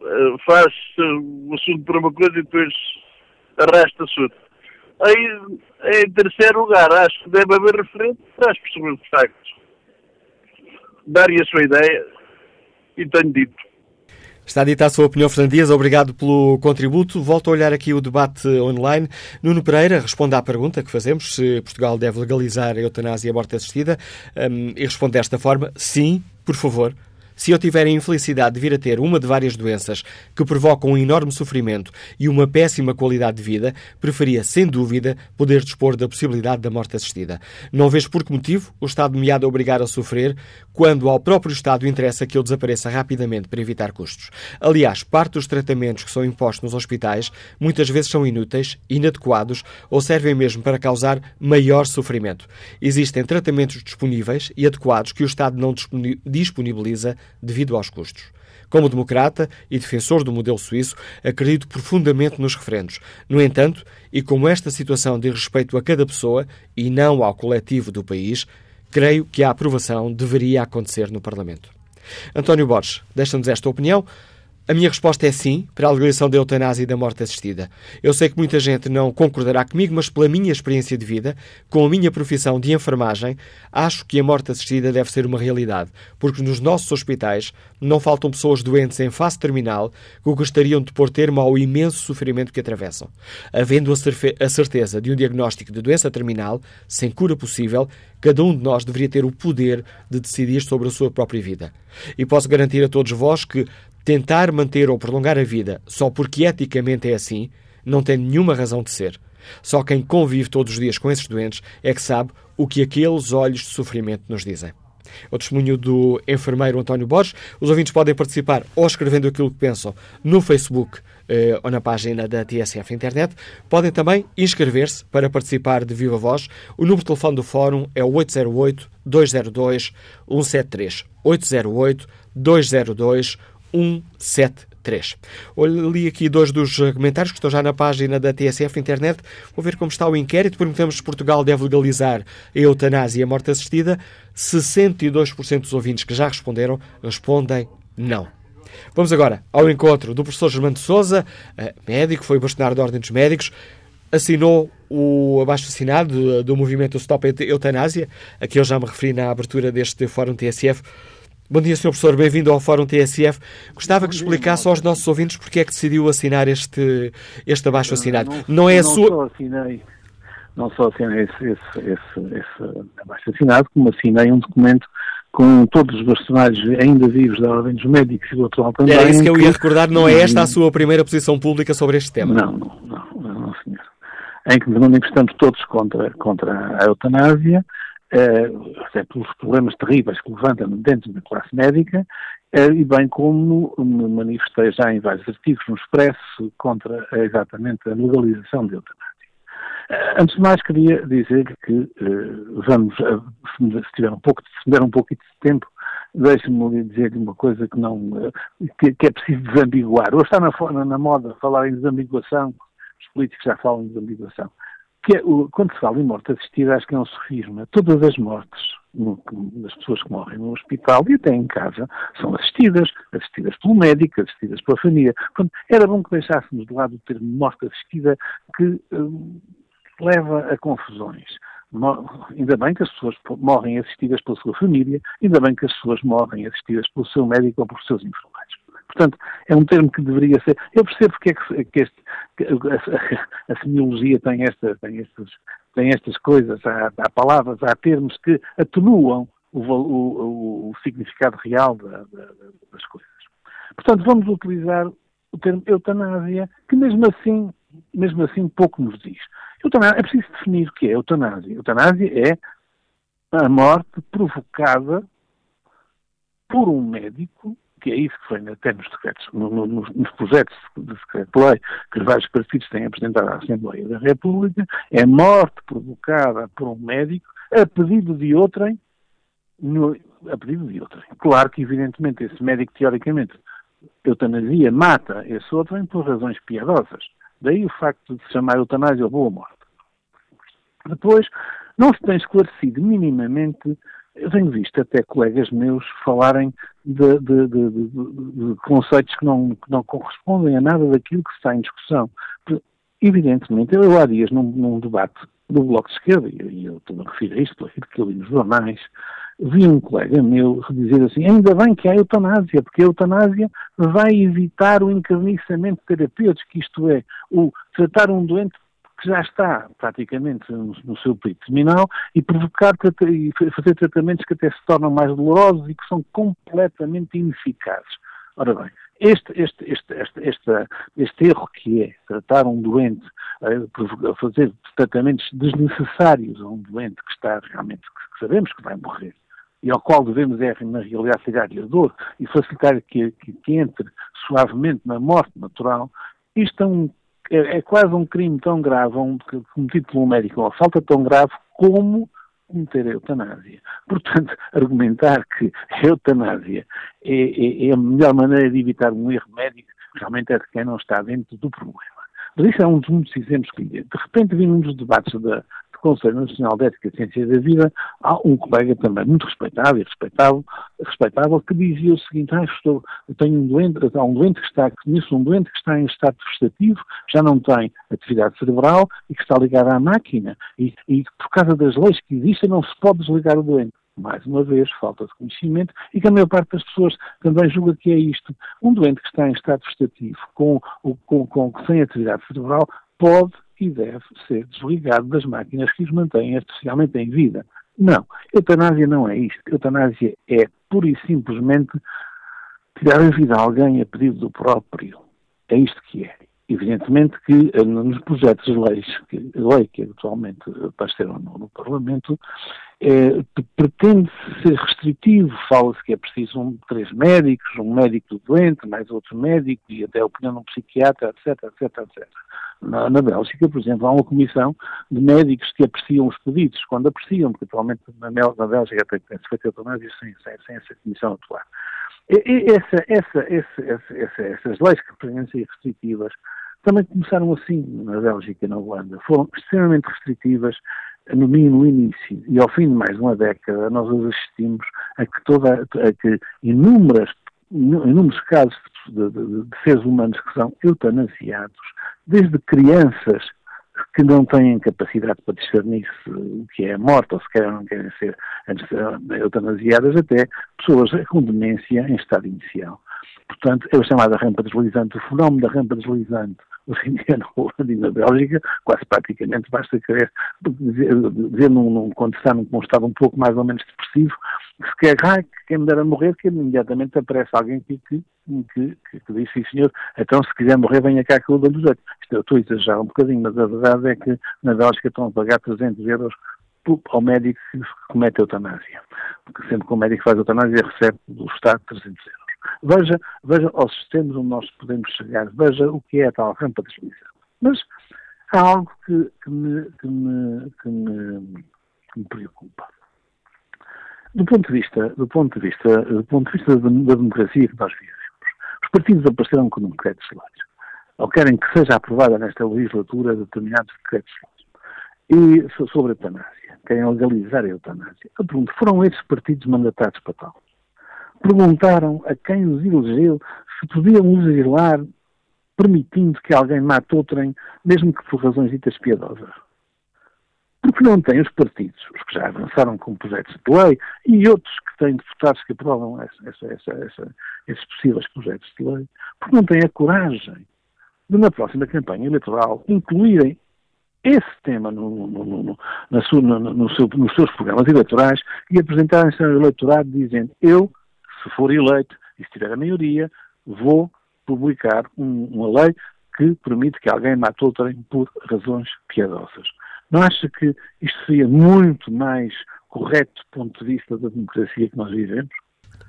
Uh, faz o assunto por uma coisa e depois arrasta-se outro. Aí, em terceiro lugar, acho que deve haver referente para as pessoas de facto darem a sua ideia e tenho dito. Está dita a sua opinião, Fernando Dias. Obrigado pelo contributo. Volto a olhar aqui o debate online. Nuno Pereira responde à pergunta que fazemos se Portugal deve legalizar a eutanásia e a morte assistida um, e responde desta forma: sim, por favor. Se eu tiver a infelicidade de vir a ter uma de várias doenças que provocam um enorme sofrimento e uma péssima qualidade de vida, preferia, sem dúvida, poder dispor da possibilidade da morte assistida. Não vejo por que motivo o Estado me há de obrigar a sofrer quando ao próprio Estado interessa que eu desapareça rapidamente para evitar custos. Aliás, parte dos tratamentos que são impostos nos hospitais muitas vezes são inúteis, inadequados ou servem mesmo para causar maior sofrimento. Existem tratamentos disponíveis e adequados que o Estado não disponibiliza devido aos custos. Como democrata e defensor do modelo suíço, acredito profundamente nos referendos. No entanto, e como esta situação diz respeito a cada pessoa e não ao coletivo do país, creio que a aprovação deveria acontecer no Parlamento. António Borges, deixa-nos esta opinião. A minha resposta é sim para a legalização da eutanásia e da morte assistida. Eu sei que muita gente não concordará comigo, mas pela minha experiência de vida, com a minha profissão de enfermagem, acho que a morte assistida deve ser uma realidade, porque nos nossos hospitais não faltam pessoas doentes em fase terminal que gostariam de pôr termo ao imenso sofrimento que atravessam. Havendo a certeza de um diagnóstico de doença terminal, sem cura possível, cada um de nós deveria ter o poder de decidir sobre a sua própria vida. E posso garantir a todos vós que Tentar manter ou prolongar a vida só porque eticamente é assim não tem nenhuma razão de ser. Só quem convive todos os dias com esses doentes é que sabe o que aqueles olhos de sofrimento nos dizem. O testemunho do enfermeiro António Borges. Os ouvintes podem participar ou escrevendo aquilo que pensam no Facebook eh, ou na página da TSF Internet. Podem também inscrever-se para participar de Viva Voz. O número de telefone do Fórum é o 808-202-173. 808-202-173. 173. Li aqui dois dos comentários que estão já na página da TSF Internet. Vou ver como está o inquérito. Perguntamos se Portugal deve legalizar a eutanásia e a morte assistida. 62% dos ouvintes que já responderam respondem não. Vamos agora ao encontro do professor Germano de Souza, eh, médico, foi bastonário da Ordem dos Médicos, assinou o abaixo-assinado do, do movimento Stop Eutanásia, a que eu já me referi na abertura deste Fórum TSF. Bom dia, Sr. Professor, bem-vindo ao Fórum TSF. Gostava que explicasse aos nossos ouvintes porque é que decidiu assinar este, este abaixo-assinado. Não, não, é a sua. Só assinei, não só assinei esse, esse, esse, esse abaixo-assinado, como assinei um documento com todos os bastonários ainda vivos da Ordem dos Médicos e do atual também. Era isso que eu ia recordar, não é esta a sua primeira posição pública sobre este tema? Não, não, não, não senhor. Em que nos manifestamos todos contra, contra a eutanásia, até pelos problemas terríveis que levanta dentro da classe médica, eh, e bem como me manifestei já em vários artigos no Expresso contra eh, exatamente a legalização da eutanásia. Eh, antes de mais, queria dizer que vamos, se tiver um pouco, se der um pouco de tempo, deixe-me dizer uma coisa que não que, que, é preciso desambiguar. Hoje está na, na moda falar em desambiguação, os políticos já falam em desambiguação. Que é, o, quando se fala em morte assistida, acho que é um sofisma. Todas as mortes das pessoas que morrem no hospital e até em casa são assistidas, assistidas pelo médico, assistidas pela família. Portanto, era bom que deixássemos de lado o termo morte assistida que uh, leva a confusões. Ainda bem que as pessoas morrem assistidas pela sua família, ainda bem que as pessoas morrem assistidas pelo seu médico ou por seus enfermeiros. Portanto, é um termo que deveria ser. Eu percebo porque é que, que, este, que a, a, semiologia tem, esta, tem, estes, tem estas coisas, há, há, palavras, há termos que atenuam o, o, o significado real da, da, das coisas. Portanto, vamos utilizar o termo eutanásia, que mesmo assim, mesmo assim pouco nos diz. Eutanásia, é preciso definir o que é eutanásia. Eutanásia é a morte provocada por um médico que é isso que foi até nos, decretos, no, no, nos projetos de decreto-lei que os vários partidos têm apresentado à Assembleia da República, é morte provocada por um médico a pedido de outrem, no, a pedido de outrem. Claro que, evidentemente, esse médico, teoricamente, eutanasia, mata esse outrem por razões piedosas. Daí o facto de se chamar eutanásia ou boa morte. Depois, não se tem esclarecido minimamente eu tenho visto até colegas meus falarem de, de, de, de conceitos que não, que não, correspondem a nada daquilo que está em discussão. Evidentemente, eu há dias num, num debate do Bloco de Esquerda, e eu estou a referir a isto que eu li nos jornais, vi um colega meu dizer assim, ainda bem que há eutanásia, porque a eutanásia vai evitar o encarniçamento terapêutico, isto é, o tratar um doente que já está praticamente no, seu período terminal e provocar e fazer tratamentos que até se tornam mais dolorosos e que são completamente ineficazes. Ora bem, este, este, este, este, este, erro que é tratar um doente, eh, fazer tratamentos desnecessários a um doente que está realmente, que sabemos que vai morrer, e ao qual devemos, é, na realidade, tirar-lhe a dor e facilitar que, que, que, entre suavemente na morte natural, isto é um é, é quase um crime tão grave, um, cometido um médico, uma falta tão grave como cometer a eutanásia. Portanto, argumentar que a eutanásia é, é, é, a melhor maneira de evitar um erro médico realmente é de quem não está dentro do problema. Mas isso é um dos muitos exemplos que De repente vimos nos debates da, Conselho Nacional de Ética e Ciência da Vida, há um colega também muito respeitado e respeitável, respeitável que dizia o seguinte, ah, estou, tenho um doente, há um doente que está, conheço um doente que está em estado vegetativo, já não tem atividade cerebral e que está ligado à máquina e, e por causa das leis que existem não se pode desligar o doente mais uma vez, falta de conhecimento, e que a maior parte das pessoas também julga que é isto. Um doente que está em estado vegetativo, com, com, com, sem atividade cerebral, pode e deve ser desligado das máquinas que os mantêm especialmente em vida. Não, eutanásia não é isto. Eutanásia é pura e simplesmente tirar a vida a alguém a pedido do próprio. É isto que é. Evidentemente que eh, nos projetos de leis, que, lei que atualmente apareceram no, no Parlamento, é, pretende ser restritivo, fala-se que é preciso um, três médicos, um médico do doente, mais outro médico e até a opinião de um psiquiatra, etc, etc, etc. Na, na, Bélgica, por exemplo, há uma comissão de médicos que apreciam os pedidos, quando apreciam, porque atualmente na, na Bélgica tem-se feito eutanásia sem, sem, sem essa comissão atuar. E, e essa, essa, essa, essa, essas leis que pretendem ser restritivas também começaram assim na Bélgica e na Holanda. Foram extremamente restritivas, no mínimo início, e ao fim de mais de uma década, nós assistimos a que, toda, a que inúmeras, inúmeros casos de, de, de seres humanos que são eutanasiados, desde crianças que não têm capacidade para discernir se o que é morte ou se querem ou não querem ser eutanasiadas, até pessoas com demência em estado inicial. Portanto, é o chamado rampa deslizante. O fenómeno da rampa deslizante hoje em dia na Bélgica, quase praticamente basta querer dizer, num, num, quando está num, num estado um pouco mais ou menos depressivo, que se quer, ah, que quem me dera morrer, que imediatamente aparece alguém que, que, que, que diz, sim senhor, então se quiser morrer venha cá que eu dou-lhe jeito. Isto eu estou a exagerar um bocadinho, mas a verdade é que na Bélgica estão a pagar 300 euros ao médico que comete a eutanásia. Porque sempre que o médico faz a eutanásia recebe do Estado 300 euros. Veja, veja aos sistemas onde nós podemos chegar, veja o que é a tal rampa de deslização. Mas há algo que, que, me, que, me, que, me, que me preocupa. Do ponto de vista, do ponto de vista, do ponto de vista da, democracia que nós vivemos, os partidos apareceram com decreto de leis, ou querem que seja aprovada nesta legislatura determinados decretos de leis. E sobre a eutanásia, querem legalizar a eutanásia. Eu pergunto, foram esses partidos mandatados para tal? Perguntaram a quem os elegeu se podiam legislar permitindo que alguém mate outrem, mesmo que por razões ditas piedosas. Porque não têm os partidos, os que já avançaram com projetos de lei, e outros que têm deputados que aprovam essa, essa, essa, esses possíveis projetos de lei, porque não têm a coragem de, na próxima campanha eleitoral, incluírem esse tema no, no, no, no, seu, nos seus programas eleitorais e apresentarem-se ao eleitorado dizendo eu se for eleito e se tiver a maioria, vou publicar um, uma lei que permite que alguém mate outrem por razões piedosas. Não acha que isto seria muito mais correto do ponto de vista da democracia que nós vivemos?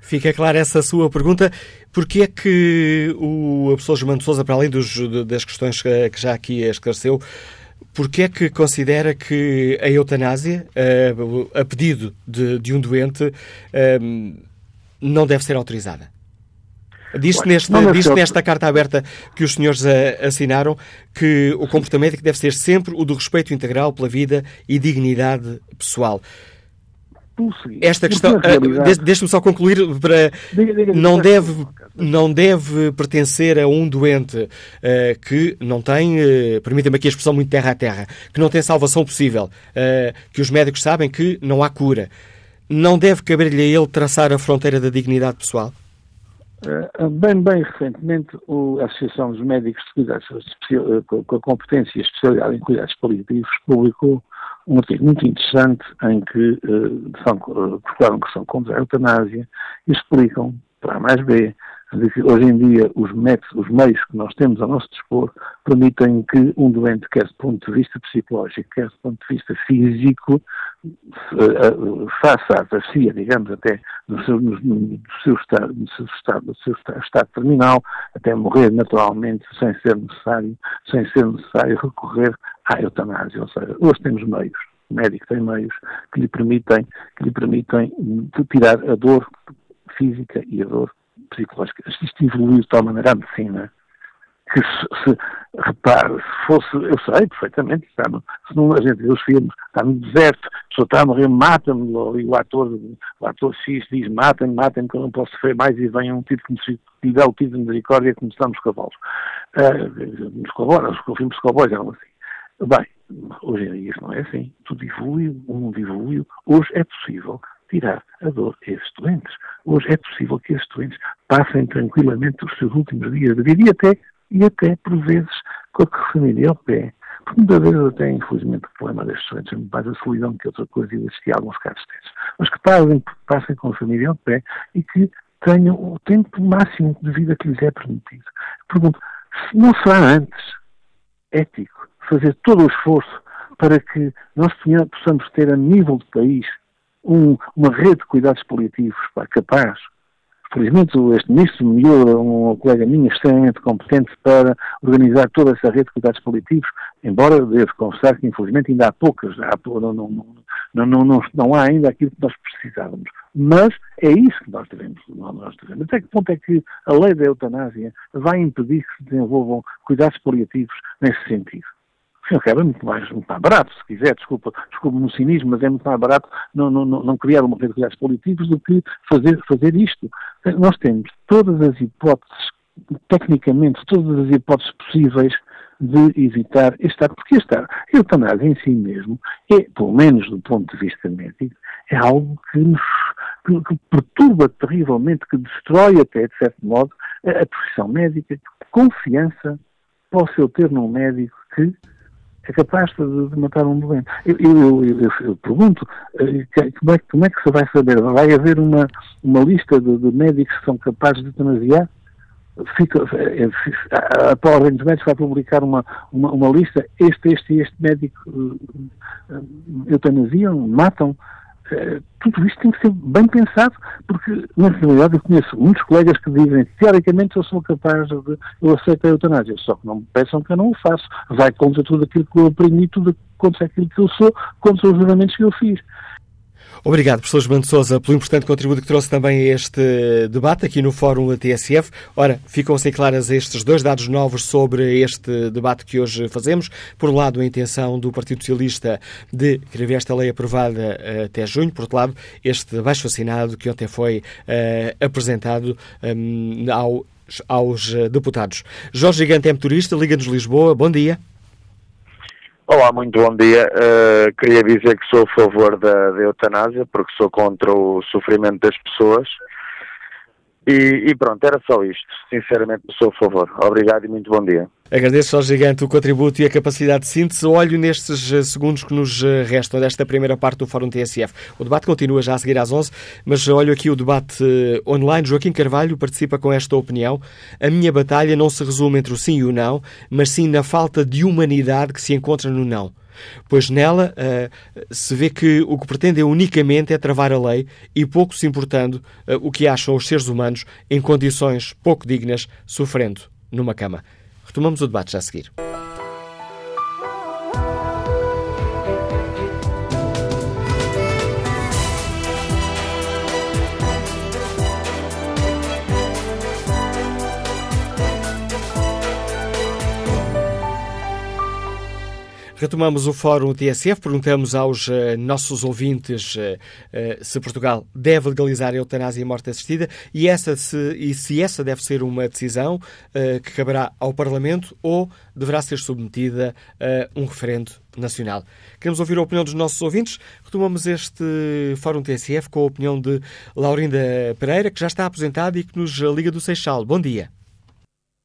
Fica clara essa sua pergunta. Porquê é que o professor Germano Souza, para além dos, das questões que já aqui esclareceu, porquê é que considera que a eutanásia, a, a pedido de, de um doente, não deve ser autorizada. Diz-se neste, diz nesta carta aberta que os senhores assinaram que o comportamento é que deve ser sempre o do respeito integral pela vida e dignidade pessoal. Esta questão, uh, deixe-me só concluir para não deve não deve pertencer a um doente uh, que não tem, uh, permita-me aqui a expressão muito terra a terra, que não tem salvação possível, que os médicos sabem que não há cura não deve caber-lhe a ele traçar a fronteira da dignidade pessoal? Eh, bem, bem recentemente, a Associação dos Médicos de Cuidados eh, com a competência e especialidade em cuidados paliativos publicou um artigo muito interessante em que uh, são, uh, que são contra a eutanásia e explicam, para A mais B, hoje em dia os métodos, os meios que nós temos a nosso dispor permitem que um doente, quer do ponto de vista psicológico, quer do ponto de vista físico, eh, faça a avacia, digamos, até no seu, no, no seu, estado, no seu, estado, no seu estado, estado terminal, até morrer naturalmente, sem ser necessário, sem ser necessário recorrer à eutanásia. Ou seja, hoje temos meios o médico tem meios que lhe permitem, que lhe permitem tirar a dor física e a dor psicológica. Isto evoluiu de tal maneira a medicina que se, se repare, se fosse, eu sei perfeitamente, está no, se não a gente vê os filmes, está no deserto, a pessoa está a morrer, mata-me, e o ator, o ator X diz, matem-me, matem-me, que eu não posso sofrer mais, e vem um tipo que me dá o tipo de misericórdia como estão nos cavalos. Uh, nos cowboys, os filmes de cowboys eram assim. Bem, hoje em dia isso não é assim. Tudo evoluiu, o mundo evoluiu. Hoje é possível tirar a dor a esses doentes. Hoje é possível que esses doentes passem tranquilamente os seus últimos dias de vida e até, e até por vezes, com a família ao pé. Porque muitas vezes até, infelizmente, o problema destes doentes é mais a solidão que outra coisa e existir alguns casos desses. Mas que passem, passem com a família ao pé e que tenham o tempo máximo de vida que lhes é permitido. Pergunto, se não será antes ético fazer todo o esforço para que nós possamos ter a nível de país um, uma rede de cuidados paliativos pá, capaz. Felizmente, este ministro me deu um colega minha extremamente competente para organizar toda essa rede de cuidados paliativos, embora devo confessar que, infelizmente, ainda há poucas, há, não, não, não, não, não, não há ainda aquilo que nós precisávamos. Mas é isso que nós devemos, nós devemos. Até que ponto é que a lei da eutanásia vai impedir que se desenvolvam cuidados paliativos nesse sentido? Sim, é muito mais, muito mais barato, se quiser, desculpa, desculpa no cinismo, mas é muito mais barato não, não, não criar uma rede de cuidados políticos do que fazer, fazer isto. Nós temos todas as hipóteses, tecnicamente, todas as hipóteses possíveis de evitar este porque este a eutanásia em si mesmo é, pelo menos do ponto de vista médico, é algo que nos que, que perturba terrivelmente, que destrói até, de certo modo, a profissão médica, que confiança posso eu ter num médico que é capaz de, de matar um doente. Eu, eu, eu, eu pergunto, eh, como é, como é, que se vai saber? Vai haver uma, uma lista de, de médicos que são capazes de eutanasiar? Fica, eh, eh, a Paula dos Médicos vai publicar uma, uma, uma, lista, este, este e este médico eutanasiam, matam, tudo isto tem que ser bem pensado, porque na realidade eu conheço muitos colegas que dizem teoricamente eu sou capaz de, eu aceito a eutanásia, só que não me peçam que eu não o faço. Vai contra tudo aquilo que eu aprendi, tudo contra aquilo que eu sou, contra os juramentos que eu fiz. Obrigado, professor João de Sousa, pelo importante contributo que trouxe também a este debate aqui no Fórum da TSF. Ora, ficam assim claras estes dois dados novos sobre este debate que hoje fazemos. Por um lado, a intenção do Partido Socialista de querer ver esta lei aprovada uh, até junho. Por outro lado, este baixo assinado que ontem foi uh, apresentado um, ao, aos deputados. Jorge Gigante é motorista, Liga-nos Lisboa. Bom dia. Olá, muito bom dia. Uh, queria dizer que sou a favor da, da, eutanásia, porque sou contra o sofrimento das pessoas. E, e, pronto, era só isto. Sinceramente, sou a favor. Obrigado e muito bom dia. Agradeço ao gigante o contributo e a capacidade de síntese. Olho nestes eh, segundos que nos eh, restam desta primeira parte do Fórum TSF. O debate continua já a seguir às 11, mas olho aqui o debate online. Joaquim Carvalho participa com esta opinião. A minha batalha não se resume entre o sim e o não, mas sim na falta de humanidade que se encontra no não pois nela uh, se vê que o que pretende é unicamente é travar a lei e pouco se importando uh, o que acham os seres humanos em condições pouco dignas, sofrendo numa cama. Retomamos o debate já a seguir. Retomamos o Fórum TSF, perguntamos aos uh, nossos ouvintes uh, uh, se Portugal deve legalizar a eutanásia e a morte assistida e, essa se, e se essa deve ser uma decisão que caberá ao Parlamento ou deverá ser submetida a um referendo nacional. Queremos ouvir a opinião dos nossos ouvintes. Retomamos este Fórum TSF com a opinião de Laurinda Pereira, que já está aposentada e que nos liga do Seixal. Bom dia.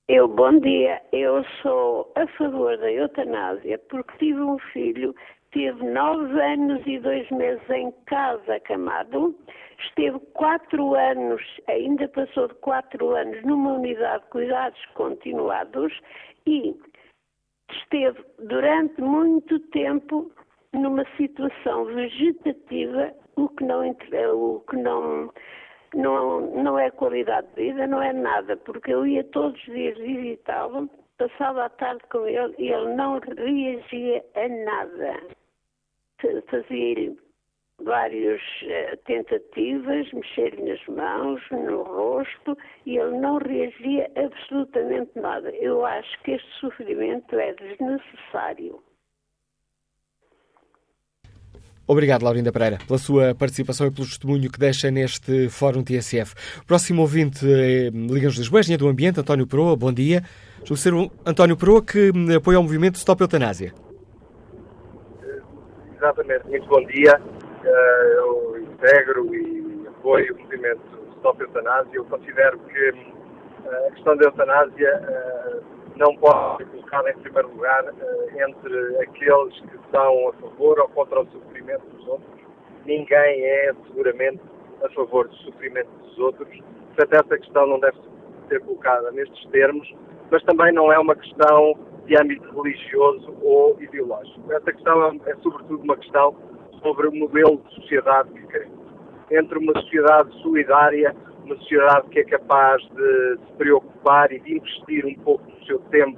Eu, bom dia, eu sou a favor da eutanásia porque tive um filho, teve nove anos e dois meses em casa acamado, esteve quatro anos, ainda passou de quatro anos numa unidade de cuidados continuados e esteve durante muito tempo numa situação vegetativa, o que não, o que não não, não é qualidade de vida, não é nada, porque eu ia todos os dias visitá-lo, passava a tarde com ele e ele não reagia a nada. Fazia-lhe várias uh, tentativas, mexer-lhe nas mãos, no rosto, e ele não reagia absolutamente nada. Eu acho que este sofrimento é desnecessário. Obrigado, Laurinda Pereira, pela sua participação e pelo testemunho que deixa neste Fórum TSF. Próximo ouvinte, eh, Liga-nos Lisboa, engenheiro do Ambiente, António Proa, bom dia. Julgo ser António Proa que hum, apoia o movimento Stop Eutanásia. Exatamente, muito bom dia. Eh, eu integro e apoio o movimento Stop Eutanásia. Eu considero que a questão da eutanásia eh, não pode ser colocada em primeiro lugar entre aqueles que estão a favor ou contra o sofrimento dos outros. Ninguém é seguramente a favor do sofrimento dos outros. Portanto, essa questão não deve ser colocada nestes termos, mas também não é uma questão de âmbito religioso ou ideológico. Essa questão é, é sobretudo uma questão sobre o modelo de sociedade que queremos. Entre uma sociedade solidária, uma sociedade que é capaz de se preocupar e de investir um pouco do seu tempo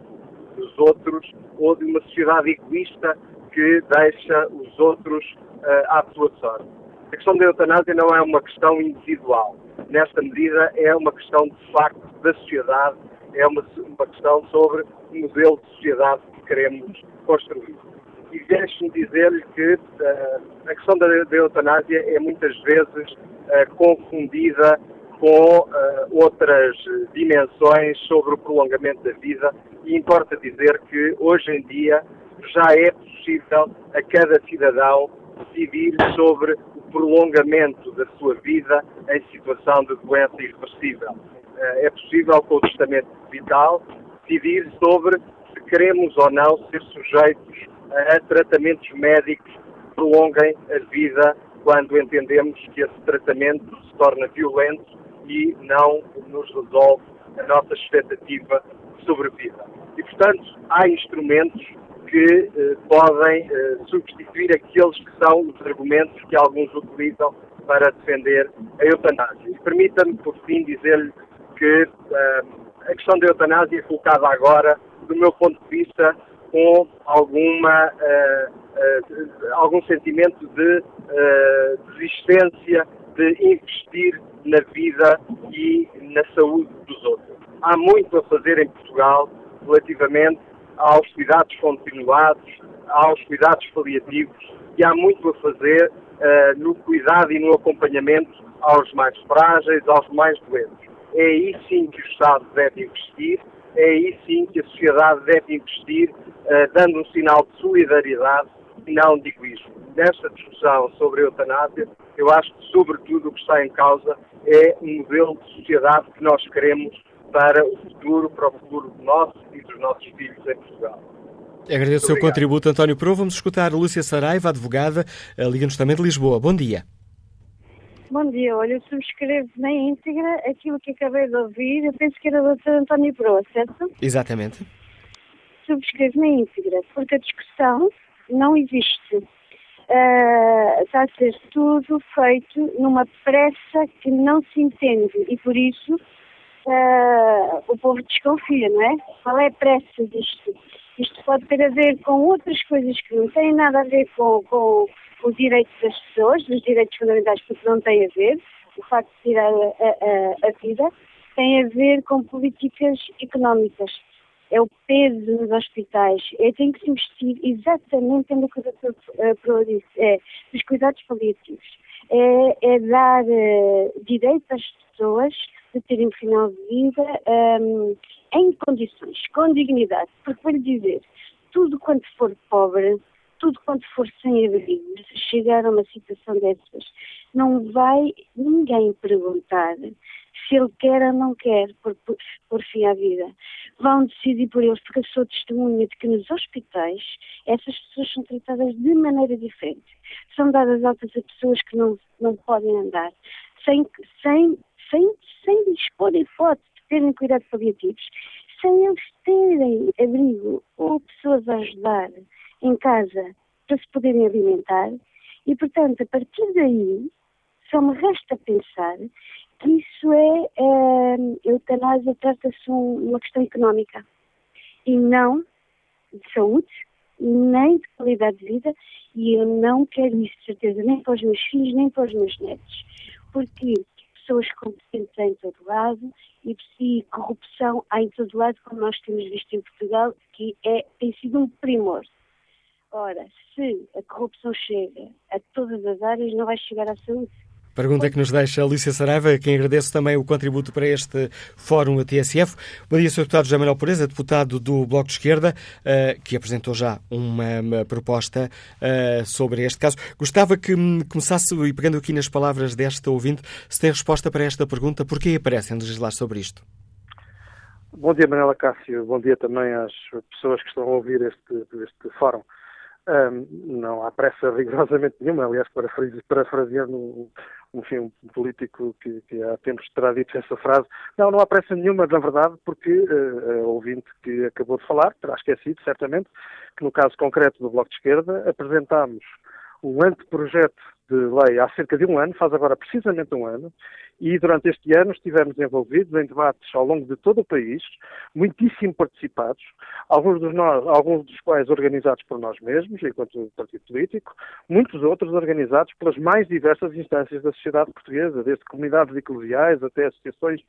nos outros, ou de uma sociedade egoísta que deixa os outros uh, à sua sorte. A questão da eutanásia não é uma questão individual. Nesta medida, é uma questão de facto da sociedade, é uma, uma questão sobre o modelo de sociedade que queremos construir. E deixe-me dizer-lhe que uh, a questão da, da, eutanásia é muitas vezes uh, confundida com uh, outras dimensões sobre o prolongamento da vida e importa dizer que hoje em dia já é possível a cada cidadão decidir sobre o prolongamento da sua vida em situação de doença irreversível. é possível, com o testamento vital, decidir sobre se queremos ou não ser sujeitos a tratamentos médicos que prolonguem a vida quando entendemos que esse tratamento se torna violento e não nos resolve a nossa expectativa de sobrevida. E, portanto, há instrumentos que eh, podem eh, substituir aqueles que são os argumentos que alguns utilizam para defender a eutanásia. E permita-me, por fim, dizer-lhe que eh, a questão da eutanásia é colocada agora, do meu ponto de vista, com alguma, algum sentimento de resistência de investir na vida e na saúde dos outros. Há muito a fazer em Portugal relativamente aos cuidados continuados, aos cuidados paliativos e há muito a fazer uh, no cuidado e no acompanhamento aos mais frágeis, aos mais doentes. É aí sim que o Estado deve investir, é aí sim que a sociedade deve investir, uh, dando um sinal de solidariedade não de egoísmo. Nesta discussão sobre a eutanásia, eu acho que, sobretudo, o que está em causa é um modelo de sociedade que nós queremos para o futuro, para o futuro nosso e dos nossos filhos em Portugal. Agradeço o seu contributo, António Pro. Vamos escutar Lúcia Saraiva, advogada, Liga-nos também de Lisboa. Bom dia. Bom dia, olha, eu subscrevo na íntegra aquilo que acabei de ouvir. Eu penso que era o Dr. António Pro, certo? Exatamente. Subscrevo na íntegra, porque a discussão não existe. Uh, está a ser tudo feito numa pressa que não se entende e por isso uh, o povo desconfia, não é? Qual é a pressa disto? Isto pode ter a ver com outras coisas que não têm nada a ver com, com os direitos das pessoas, os direitos fundamentais, porque não tem a ver, o facto de tirar a, a, a vida, tem a ver com políticas económicas. É o peso nos hospitais. É, tem que se investir exatamente no que Dr. Pro disse, é, nos cuidados paliativos. É, é dar uh, direito às pessoas de terem final de vida um, em condições, com dignidade. Porque lhe dizer, tudo quanto for pobre, tudo quanto for sem abrigo, se chegar a uma situação dessas, não vai ninguém perguntar se ele quer ou não quer por, por, por fim à vida. Vão decidir por eles, porque eu sou testemunha de que nos hospitais essas pessoas são tratadas de maneira diferente. São dadas altas a pessoas que não, não podem andar, sem, sem sem, sem dispor hipótese de terem cuidados paliativos, sem eles terem abrigo ou pessoas a ajudar em casa para se poderem alimentar. E, portanto, a partir daí, só me resta pensar que isso é, é eutanásia trata-se uma questão económica e não de saúde, nem de qualidade de vida, e eu não quero isso de certeza, nem para os meus filhos, nem para os meus netos. Porque pessoas competentes em todo lado e, e corrupção há em todo lado, como nós temos visto em Portugal, que é, tem sido um primor. Ora, se a corrupção chega a todas as áreas, não vai chegar à saúde. Pergunta que nos deixa a Alicia Saraiva, quem agradece também o contributo para este fórum da TSF. Bom dia, Sr. Deputado José Manuel Pureza, deputado do Bloco de Esquerda, eh, que apresentou já uma, uma proposta uh, sobre este caso. Gostava que começasse, e pegando aqui nas palavras desta ouvinte, se tem resposta para esta pergunta, por que aparecem legislar sobre isto? Bom dia, Manuela Cássio. Bom dia também às pessoas que estão a ouvir este, este fórum. Um, não há pressa rigorosamente nenhuma, aliás, parafraseando um, enfim, um político que, que, há tempos terá dito essa frase. Não, não há pressa nenhuma, na verdade, porque uh, a ouvinte que acabou de falar terá esquecido, certamente, que no caso concreto do Bloco de Esquerda apresentámos um anteprojeto de lei há cerca de um ano, faz agora precisamente um ano, e durante este ano estivemos envolvidos em debates ao longo de todo o país, muitíssimo participados, alguns dos, nós, alguns dos quais organizados por nós mesmos, enquanto partido político, muitos outros organizados pelas mais diversas instâncias da sociedade portuguesa, desde comunidades eclesiais até associações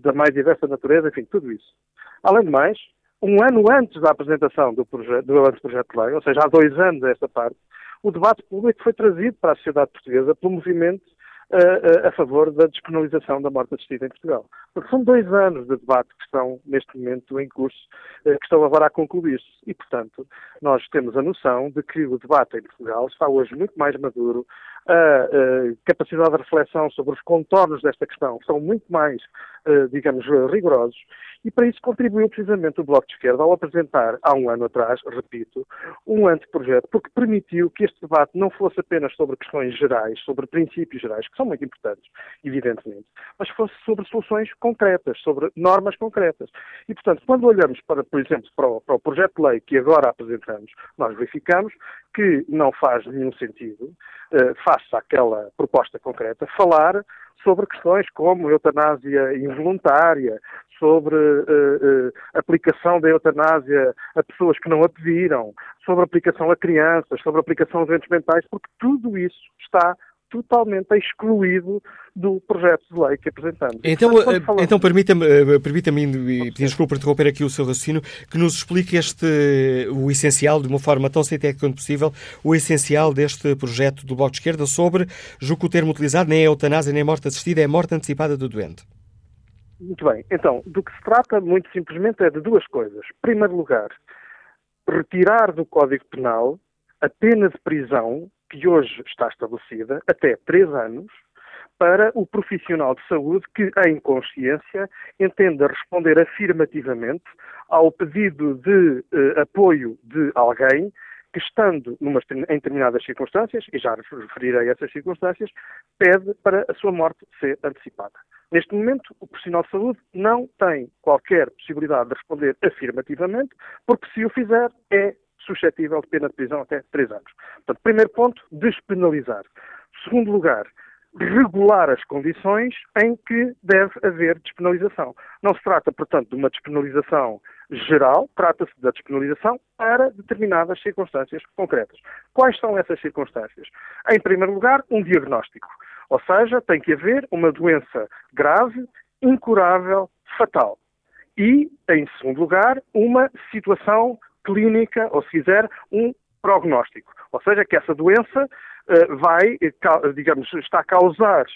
da mais diversa natureza, enfim, tudo isso. Além de mais, um ano antes da apresentação do, do anteprojeto de lei, ou seja, há dois anos esta parte, o debate público foi trazido para a sociedade portuguesa pelo movimento uh, uh, a favor da despenalização da morte assistida em Portugal. Porque são dois anos de debate que estão, neste momento, em curso, uh, que estão agora a concluir-se. E, portanto, nós temos a noção de que o debate em Portugal está hoje muito mais maduro, a, capacidade de reflexão sobre os contornos desta questão são muito mais, uh, digamos, rigorosos, e para isso contribuiu precisamente o Bloco de Esquerda ao apresentar, há um ano atrás, repito, um anteprojeto, porque permitiu que este debate não fosse apenas sobre questões gerais, sobre princípios gerais, que são muito importantes, evidentemente, mas fosse sobre soluções concretas, sobre normas concretas. E, portanto, quando olhamos, para, por exemplo, para o, para o projeto de lei que agora apresentamos, nós verificamos que não faz nenhum sentido, uh, face àquela proposta concreta, falar sobre questões como eutanásia involuntária, sobre uh, uh, aplicação da eutanásia a pessoas que não a pediram, sobre aplicação a crianças, sobre aplicação a doentes mentais, porque tudo isso está totalmente excluído do projeto de lei que apresentamos. Então, Portanto, falamos... então permita-me, permita-me e pedir desculpa por interromper aqui o seu raciocínio, que nos explique este, o essencial, de uma forma tão sintética quanto possível, o essencial deste projeto do Bloco de Esquerda sobre, julgo que o termo utilizado nem é eutanásia nem morte assistida, é morte antecipada do doente. Muito bem. Então, do que se trata, muito simplesmente, é de duas coisas. Em primeiro lugar, retirar do Código Penal a pena de prisão, que hoje está estabelecida, até três anos, para o profissional de saúde que, em consciência, entenda responder afirmativamente ao pedido de eh, apoio de alguém que, estando numa, em determinadas circunstâncias, e já referirei essas circunstâncias, pede para a sua morte ser antecipada. Neste momento, o profissional de saúde não tem qualquer possibilidade de responder afirmativamente, porque se o fizer, é suscetível de pena de prisão até três anos. Portanto, primeiro ponto, despenalizar. Segundo lugar, regular as condições em que deve haver despenalização. Não se trata, portanto, de uma despenalização geral, trata-se da despenalização para determinadas circunstâncias concretas. Quais são essas circunstâncias? Em primeiro lugar, um diagnóstico. Ou seja, tem que haver uma doença grave, incurável, fatal. E, em segundo lugar, uma situação clínica, ou se quiser, um prognóstico. Ou seja, que essa doença uh, vai, digamos, está a causar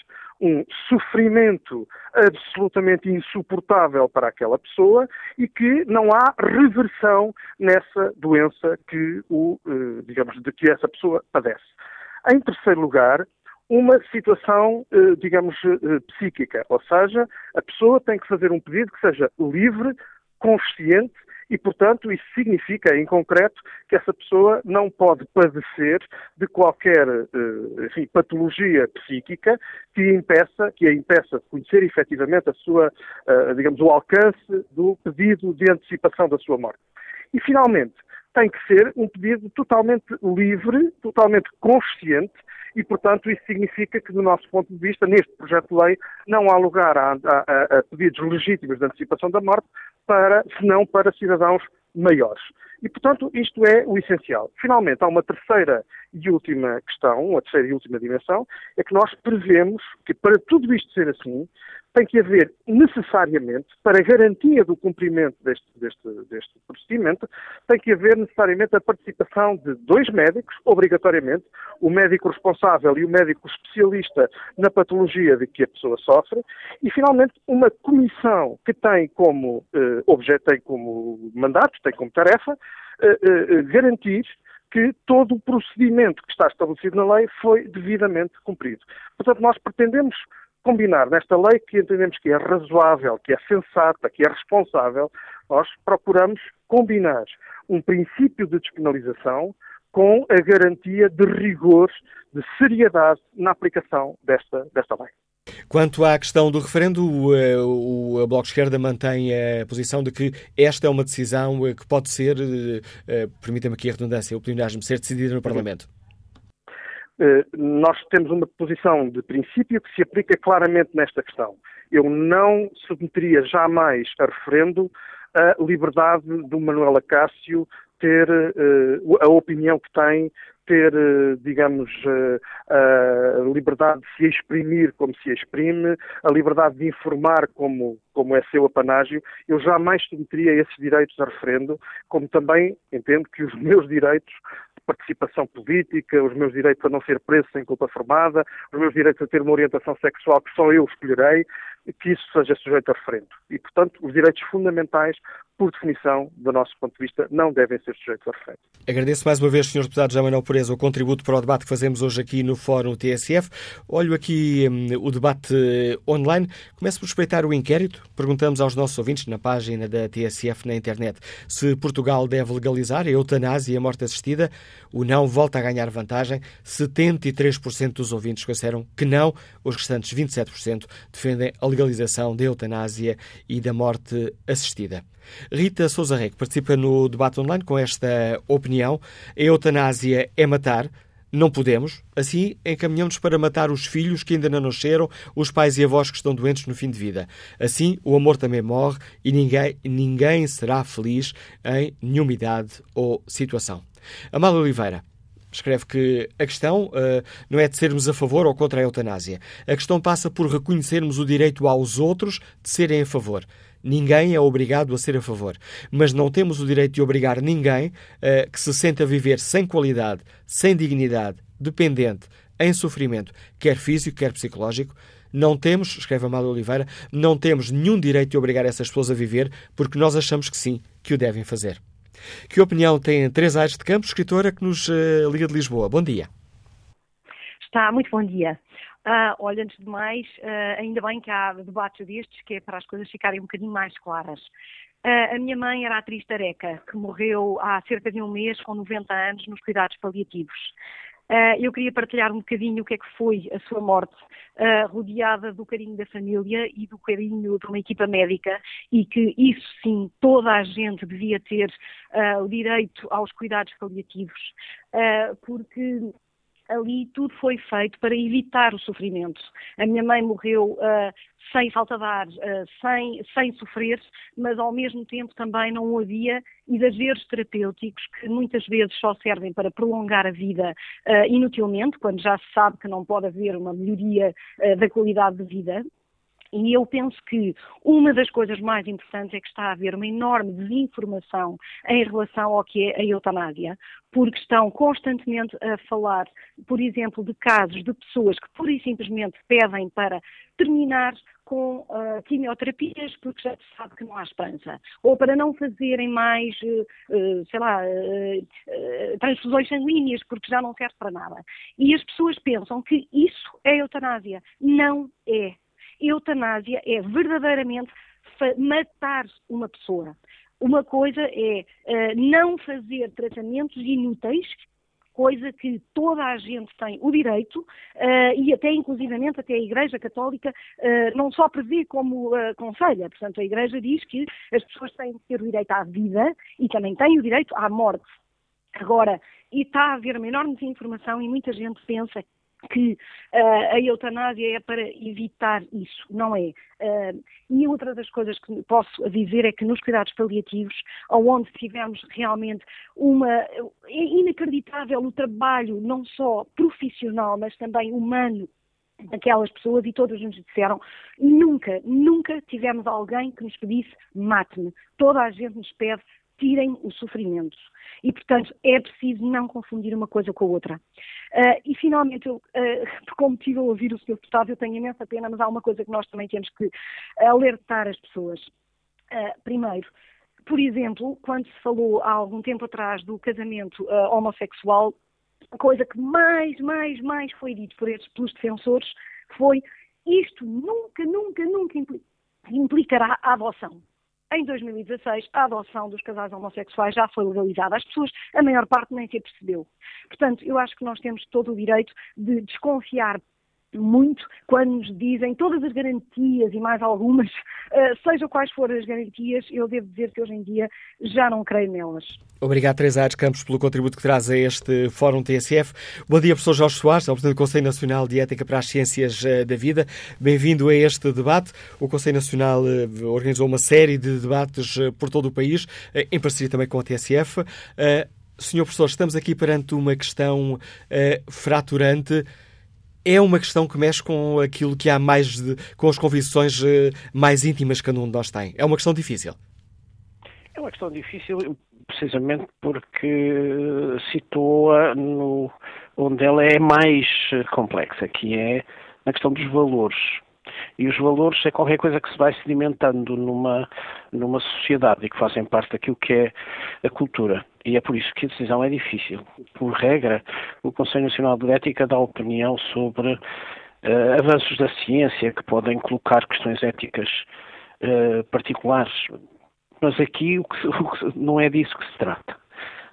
um sofrimento absolutamente insuportável para aquela pessoa e que não há reversão nessa doença que o, uh, digamos, de que essa pessoa padece. Em terceiro lugar, uma situação, eh, digamos, eh, psíquica, ou seja, a pessoa tem que fazer um pedido que seja livre, consciente e, portanto, isso significa, em concreto, que essa pessoa não pode padecer de qualquer eh, enfim, patologia psíquica que, impeça, que a impeça de conhecer efetivamente a sua, digamos, o alcance do pedido de antecipação da sua morte. E, finalmente, tem que ser um pedido totalmente livre, totalmente consciente e, portanto, isso significa que, do nosso ponto de vista, neste projeto de lei, não há lugar a, a, a pedidos legítimos de antecipação da morte, para, senão para cidadãos maiores. E, portanto, isto é o essencial. Finalmente, há uma terceira e última questão, uma terceira e última dimensão, é que nós prevemos que, para tudo isto ser assim, tem que haver necessariamente, para garantia do cumprimento deste, deste, deste procedimento, tem que haver necessariamente a participação de dois médicos, obrigatoriamente, o médico responsável e o médico especialista na patologia de que a pessoa sofre, e finalmente uma comissão que tem como eh, objeto, tem como mandato, tem como tarefa, eh, eh, garantir que todo o procedimento que está estabelecido na lei foi devidamente cumprido. Portanto, nós pretendemos combinar nesta lei que entendemos que é razoável, que é sensata, que é responsável, nós procuramos combinar um princípio de despenalização com a garantia de rigor, de seriedade na aplicação desta, desta lei. Quanto à questão do referendo, o, eh, o, Bloco de Esquerda mantém a posição de que esta é uma decisão eh, que pode ser, eh, permita-me aqui a redundância, o pleonasmo, ser decidida no Parlamento. Eh, nós temos uma posição de princípio que se aplica claramente nesta questão. Eu não submeteria jamais a referendo a liberdade do Manuel Acácio ter uh, a opinião que tem, ter, uh, digamos, uh, a liberdade de se exprimir como se exprime, a liberdade de informar como, como é seu apanágio. Eu jamais submeteria esses direitos a referendo, como também entendo que os meus direitos participação política, os meus direitos a não ser preso sem culpa formada, os meus direitos a ter uma orientação sexual que só eu escolherei, que isso seja sujeito a referendo. E, portanto, os direitos fundamentais, por definição, do nosso ponto de vista, não devem ser sujeitos a referendo. Agradeço mais uma vez, Sr. Deputado José Manuel Pureza, o contributo para o debate que fazemos hoje aqui no Fórum TSF. Olho aqui um, o debate online. Começo por respeitar o inquérito. Perguntamos aos nossos ouvintes na página da TSF na internet se Portugal deve legalizar a eutanásia e a morte assistida. O não volta a ganhar vantagem. 73% dos ouvintes consideram que não. Os restantes 27% defendem a legalização da eutanásia e da morte assistida. Rita Sousa Rei, que participa no debate online com esta opinião. A eutanásia é matar. Não podemos. Assim, encaminhamos para matar os filhos que ainda não nasceram, os pais e avós que estão doentes no fim de vida. Assim, o amor também morre e ninguém, ninguém será feliz em nenhuma idade ou situação. Amália Oliveira escreve que a questão uh, não é de sermos a favor ou contra a eutanásia. A questão passa por reconhecermos o direito aos outros de serem a favor. Ninguém é obrigado a ser a favor, mas não temos o direito de obrigar ninguém uh, que se sente a viver sem qualidade, sem dignidade, dependente, em sofrimento, quer físico, quer psicológico. Não temos, escreve Amália Oliveira, não temos nenhum direito de obrigar essas pessoas a viver porque nós achamos que sim, que o devem fazer. Que opinião tem Teresa Aires de Campos, escritora que nos uh, liga de Lisboa? Bom dia. Está, muito bom dia. Uh, olha, antes de mais, uh, ainda bem que há debates destes, que é para as coisas ficarem um bocadinho mais claras. Uh, a minha mãe era atriz tareca, que morreu há cerca de um mês, com 90 anos, nos cuidados paliativos. Eu queria partilhar um bocadinho o que é que foi a sua morte, rodeada do carinho da família e do carinho de uma equipa médica, e que isso sim, toda a gente devia ter o direito aos cuidados paliativos, porque ali tudo foi feito para evitar o sofrimento. A minha mãe morreu uh, sem falta de ar, uh, sem, sem sofrer, mas ao mesmo tempo também não havia exageros terapêuticos que muitas vezes só servem para prolongar a vida uh, inutilmente, quando já se sabe que não pode haver uma melhoria da qualidade de vida. E eu penso que uma das coisas mais importantes é que está a haver uma enorme desinformação em relação ao que é a eutanásia, porque estão constantemente a falar, por exemplo, de casos de pessoas que pura e simplesmente pedem para terminar com uh, quimioterapias porque já se sabe que não há esperança. Ou para não fazerem mais, uh, sei lá, transfusões sanguíneas porque já não serve para nada. E as pessoas pensam que isso é eutanásia. Não é eutanásia é verdadeiramente matar uma pessoa. Uma coisa é uh, não fazer tratamentos inúteis, coisa que toda a gente tem o direito, uh, e até inclusivamente até a Igreja Católica uh, não só prevê como aconselha. Portanto, a Igreja diz que as pessoas têm que ter o direito à vida e também têm o direito à morte. Agora, e está a haver uma enorme desinformação e muita gente pensa que uh, a eutanásia é para evitar isso, não é? Uh, e outra das coisas que posso dizer é que nos cuidados paliativos, onde tivemos realmente uma. É inacreditável o trabalho, não só profissional, mas também humano daquelas pessoas e todas nos disseram nunca, nunca tivemos alguém que nos pedisse mate-me. Toda a gente nos pede tirem o sofrimento. E, portanto, é preciso não confundir uma coisa com a outra. Uh, e, finalmente, eu, uh, como tive a ouvir o Sr. Deputado, eu tenho imensa pena, mas há uma coisa que nós também temos que alertar as pessoas. Uh, primeiro, por exemplo, quando se falou há algum tempo atrás do casamento homossexual, a coisa que mais, mais, mais foi dito por estes, pelos defensores foi isto nunca, nunca, nunca implicará a adoção. Em 2016, a adoção dos casais homossexuais já foi legalizada. As pessoas, a maior parte, nem se apercebeu. Portanto, eu acho que nós temos todo o direito de desconfiar muito quando nos dizem todas as garantias e mais algumas, uh, seja quais forem as garantias, eu devo dizer que hoje em dia já não creio nelas. Obrigado, Teresa Aires Campos, pelo contributo que traz a este Fórum TSF. Bom dia, professor Jorge Soares, é o Presidente do Conselho Nacional de Ética para as Ciências uh, da Vida. Bem-vindo a este debate. O Conselho Nacional uh, organizou uma série de debates por todo o país, em parceria também com a TSF. Senhor professor, estamos aqui perante uma questão fraturante é uma questão que mexe com aquilo que há mais de, com as convicções eh, mais íntimas que cada um de nós tem. É uma questão difícil. É uma questão difícil precisamente porque situa no onde ela é mais complexa, que é na questão dos valores. E os valores é qualquer coisa que se vai sedimentando numa, numa sociedade e que fazem parte daquilo que é a cultura. E é por isso que a decisão é difícil. Por regra, o Conselho Nacional de Ética dá opinião sobre uh, avanços da ciência que podem colocar questões éticas uh, particulares. Mas aqui o que, o que, não é disso que se trata.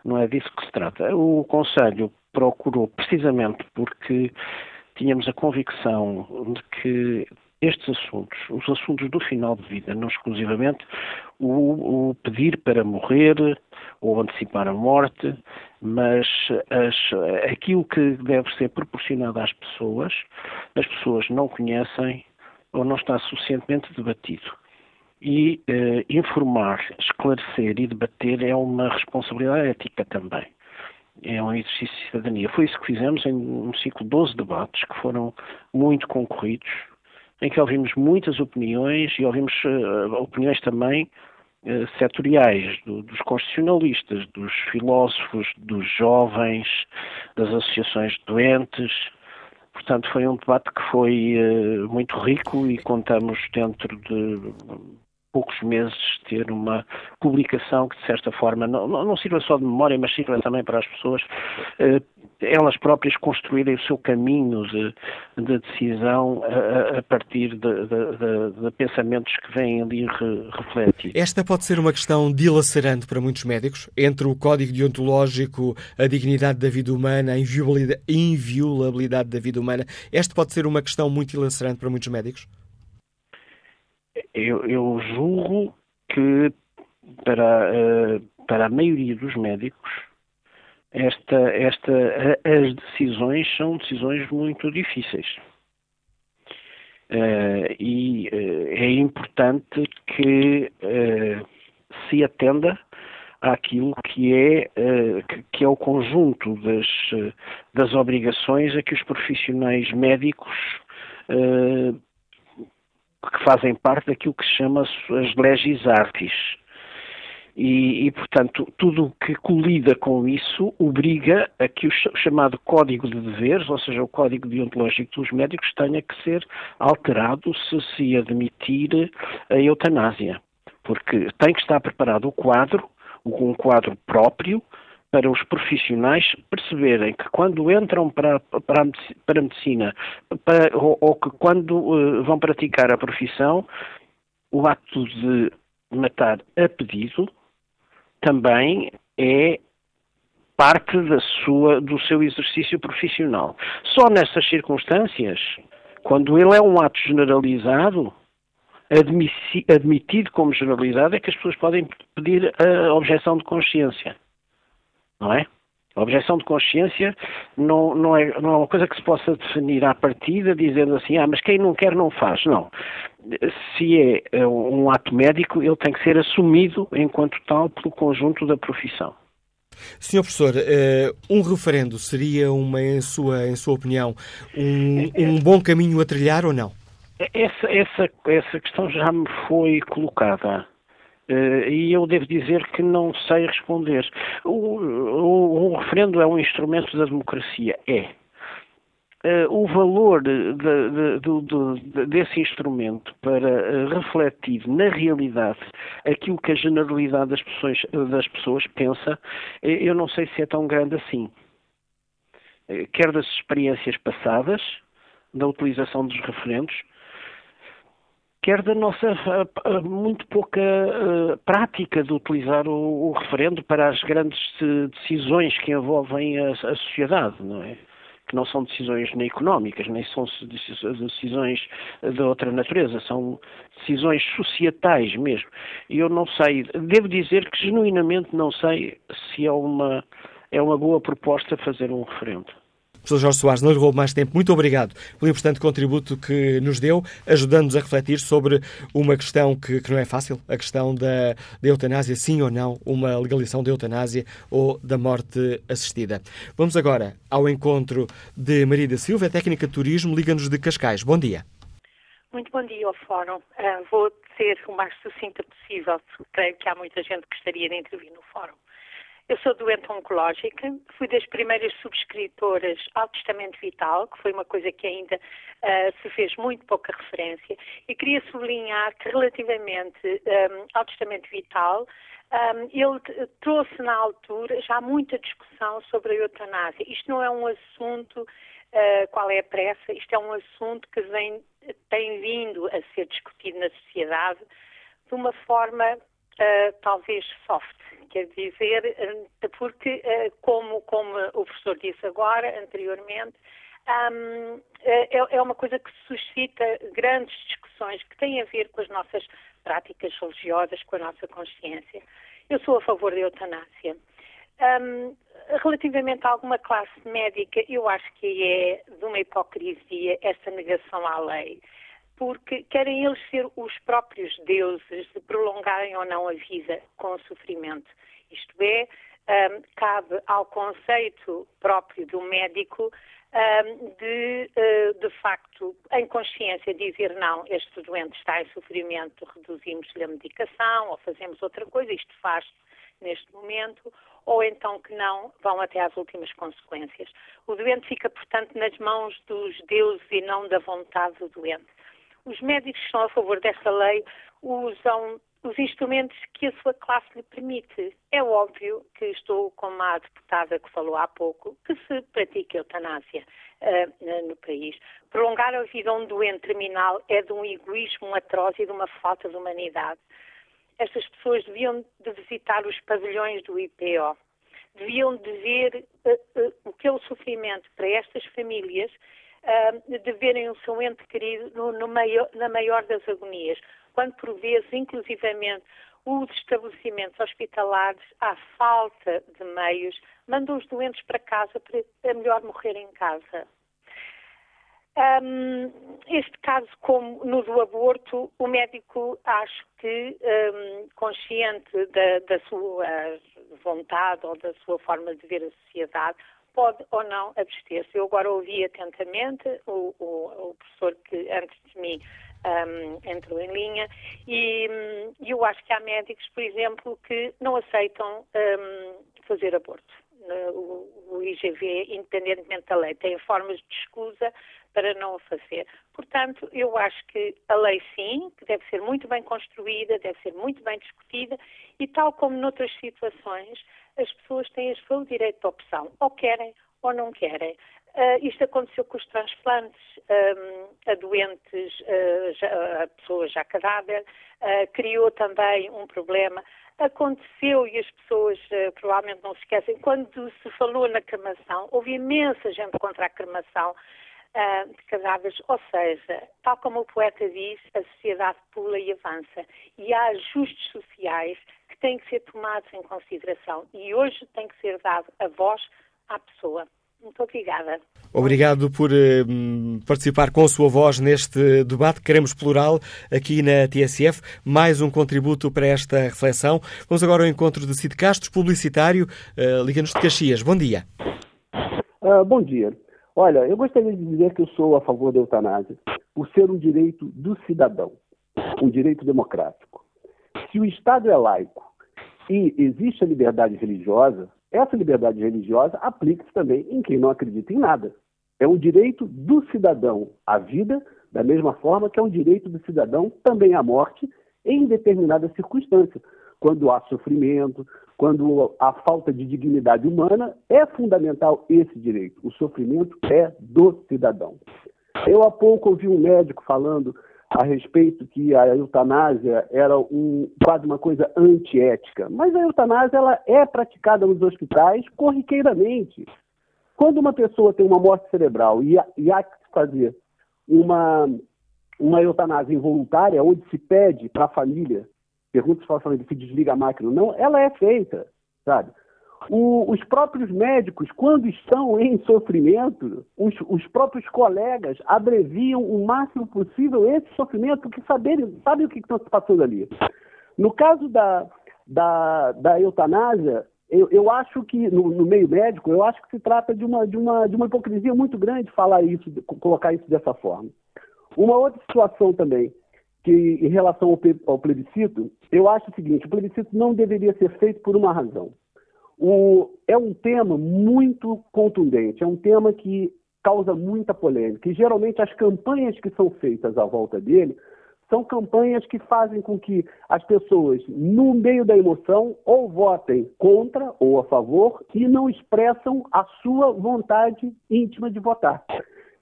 Não é disso que se trata. O Conselho procurou, precisamente porque tínhamos a convicção de que estes assuntos, os assuntos do final de vida, não exclusivamente o, o pedir para morrer ou antecipar a morte, mas as, aquilo que deve ser proporcionado às pessoas, as pessoas não conhecem ou não está suficientemente debatido. E eh, informar, esclarecer e debater é uma responsabilidade ética também é um exercício de cidadania. Foi isso que fizemos em um ciclo de 12 debates que foram muito concorridos, em que ouvimos muitas opiniões e ouvimos uh, opiniões também uh, setoriais do, dos constitucionalistas, dos filósofos, dos jovens, das associações de doentes. Portanto, foi um debate que foi uh, muito rico e contamos dentro de poucos meses ter uma publicação que, de certa forma, não, não sirva só de memória, mas sirva também para as pessoas, eh, elas próprias construírem o seu caminho de, de decisão a, a partir de, de, de, pensamentos que vêm ali re, refletidos. Esta pode ser uma questão dilacerante para muitos médicos, entre o código deontológico, a dignidade da vida humana, a inviolabilidade, inviolabilidade da vida humana. Esta pode ser uma questão muito dilacerante para muitos médicos? Eu, eu julgo que para, uh, para a maioria dos médicos esta, esta, as decisões são decisões muito difíceis. Uh, e uh, é importante que se atenda àquilo que é, que é o conjunto das, das obrigações a que os profissionais médicos que fazem parte daquilo que se chama as legis artis. E, e, portanto, tudo o que colida com isso obriga a que o chamado Código de Deveres, ou seja, o Código Deontológico dos Médicos, tenha que ser alterado se se admitir a eutanásia. Porque tem que estar preparado o quadro, um quadro próprio, para os profissionais perceberem que quando entram para, para, para a medicina para, ou, ou, que quando uh, vão praticar a profissão, o ato de matar a pedido também é parte da sua, do seu exercício profissional. Só nessas circunstâncias, quando ele é um ato generalizado, admitido como generalidade, é que as pessoas podem pedir a objeção de consciência não é? A objeção de consciência não, não, é, não é uma coisa que se possa definir à partida dizendo assim, ah, mas quem não quer não faz. Não. Se é, é um ato médico, ele tem que ser assumido enquanto tal pelo conjunto da profissão. Senhor professor, eh, um referendo seria, uma, em, sua, em sua opinião, um, um bom caminho a trilhar ou não? Essa, essa, essa questão já me foi colocada. Uh, e eu devo dizer que não sei responder. O, o, o referendo é um instrumento da democracia? É. Uh, o valor de, de, de, desse instrumento para uh, refletir na realidade aquilo que a generalidade das pessoas, das pessoas pensa, eu não sei se é tão grande assim. Quer das experiências passadas, da utilização dos referendos, quer da nossa muito pouca uh, prática de utilizar o, o, referendo para as grandes decisões que envolvem a, a, sociedade, não é? Que não são decisões nem económicas, nem são decisões de outra natureza, são decisões societais mesmo. E eu não sei, devo dizer que genuinamente não sei se é uma, é uma boa proposta fazer um referendo. Professor Jorge Soares, não lhe roubo mais tempo. Muito obrigado pelo importante contributo que nos deu, ajudando-nos a refletir sobre uma questão que, que não é fácil, a questão da, da, eutanásia, sim ou não, uma legalização da eutanásia ou da morte assistida. Vamos agora ao encontro de Maria da Silva, técnica de turismo, Liga-nos de Cascais. Bom dia. Muito bom dia ao Fórum. Uh, vou ser o mais sucinta possível, creio que há muita gente que gostaria de intervir no Fórum. Eu sou doente oncológica, fui das primeiras subscritoras ao Testamento Vital, que foi uma coisa que ainda uh, se fez muito pouca referência, e queria sublinhar que relativamente um, ao Testamento Vital, um, ele trouxe na altura já muita discussão sobre a eutanásia. Isto não é um assunto, uh, qual é a pressa, isto é um assunto que vem, tem vindo a ser discutido na sociedade de uma forma uh, talvez soft, quer dizer, uh, porque, como, como o professor disse agora, anteriormente, um, é, é uma coisa que suscita grandes discussões que têm a ver com as nossas práticas religiosas, com a nossa consciência. Eu sou a favor da eutanásia. Um, relativamente a alguma classe médica, eu acho que é de uma hipocrisia essa negação à lei, porque querem eles ser os próprios deuses de prolongarem ou não a vida com o sofrimento. Isto é, um, cabe ao conceito próprio do médico de, eh, de facto, em consciência, dizer não, este doente está em sofrimento, reduzimos-lhe a medicação ou fazemos outra coisa, isto faz neste momento, ou então que não, vão até às últimas consequências. O doente fica, portanto, nas mãos dos deuses e não da vontade do doente. Os médicos que estão a favor desta lei usam os instrumentos que a sua classe lhe permite. É óbvio que estou como a deputada que falou há pouco, que se pratica eutanásia uh, no país. Prolongar a vida a um doente terminal é de um egoísmo atroz e de uma falta de humanidade. Estas pessoas deviam de visitar os pavilhões do IPO, deviam de ver uh, uh, o que é o sofrimento para estas famílias de verem o seu ente querido no, no maior, na maior das agonias quando por vezes, inclusivamente, os estabelecimentos hospitalares, à falta de meios, mandam os doentes para casa para é melhor morrer em casa. Um, este caso, como no do aborto, o médico, acho que, um, consciente da, da, sua vontade ou da sua forma de ver a sociedade, pode ou não abster-se. Eu agora ouvi atentamente o, o, o professor que antes de mim um, entrou em linha e um, eu acho que há médicos, por exemplo, que não aceitam um, fazer aborto. O, o IGV, independentemente da lei, tem formas de escusa para não o fazer. Portanto, eu acho que a lei sim, que deve ser muito bem construída, deve ser muito bem discutida e tal como noutras situações, as pessoas têm o direito de opção, ou querem ou não querem. Uh, isto aconteceu com os transplantes um, a doentes, uh, já, a pessoas já cadáver, uh, criou também um problema. Aconteceu, e as pessoas provavelmente não se esquecem, quando se falou na cremação, houve imensa gente contra a cremação de cadáveres, ou seja, tal como o poeta diz, a sociedade pula e avança. E há ajustes sociais que têm que ser tomados em consideração. E hoje tem que ser dado a voz à pessoa. Muito obrigada. Obrigado por uh, participar com a sua voz neste debate. Queremos plural aqui na TSF. Mais um contributo para esta reflexão. Vamos agora ao encontro de Cid Castro, publicitário, uh, Liga-nos de Caxias. Bom dia. Uh, bom dia. Olha, eu gostaria de dizer que eu sou a favor da eutanásia por ser um direito do cidadão, um direito democrático. Se o Estado é laico e existe a liberdade religiosa, essa liberdade religiosa aplica-se também em quem não acredita em nada. É um direito do cidadão à vida, da mesma forma que é um direito do cidadão também à morte, em determinadas circunstâncias. Quando há sofrimento, quando há falta de dignidade humana, é fundamental esse direito. O sofrimento é do cidadão. Eu há pouco ouvi um médico falando a respeito que a eutanásia era um, quase uma coisa antiética. Mas a eutanásia ela é praticada nos hospitais corriqueiramente. Quando uma pessoa tem uma morte cerebral e, e há que fazer uma, uma eutanásia involuntária, onde se pede para a família, pergunta família se desliga a máquina não, ela é feita, sabe? O, os próprios médicos, quando estão em sofrimento, os, os, próprios colegas abreviam o máximo possível esse sofrimento, porque saberem, sabem o que está se passando ali. No caso da, da, da eutanásia, eu, eu acho que, no, no, meio médico, eu acho que se trata de uma, de, uma, de uma hipocrisia muito grande falar isso, colocar isso dessa forma. Uma outra situação também, que em relação ao, ao plebiscito, eu acho o seguinte, o plebiscito não deveria ser feito por uma razão. O, é um tema muito contundente, é um tema que causa muita polêmica. E geralmente as campanhas que são feitas à volta dele são campanhas que fazem com que as pessoas, no meio da emoção, ou votem contra ou a favor e não expressam a sua vontade íntima de votar.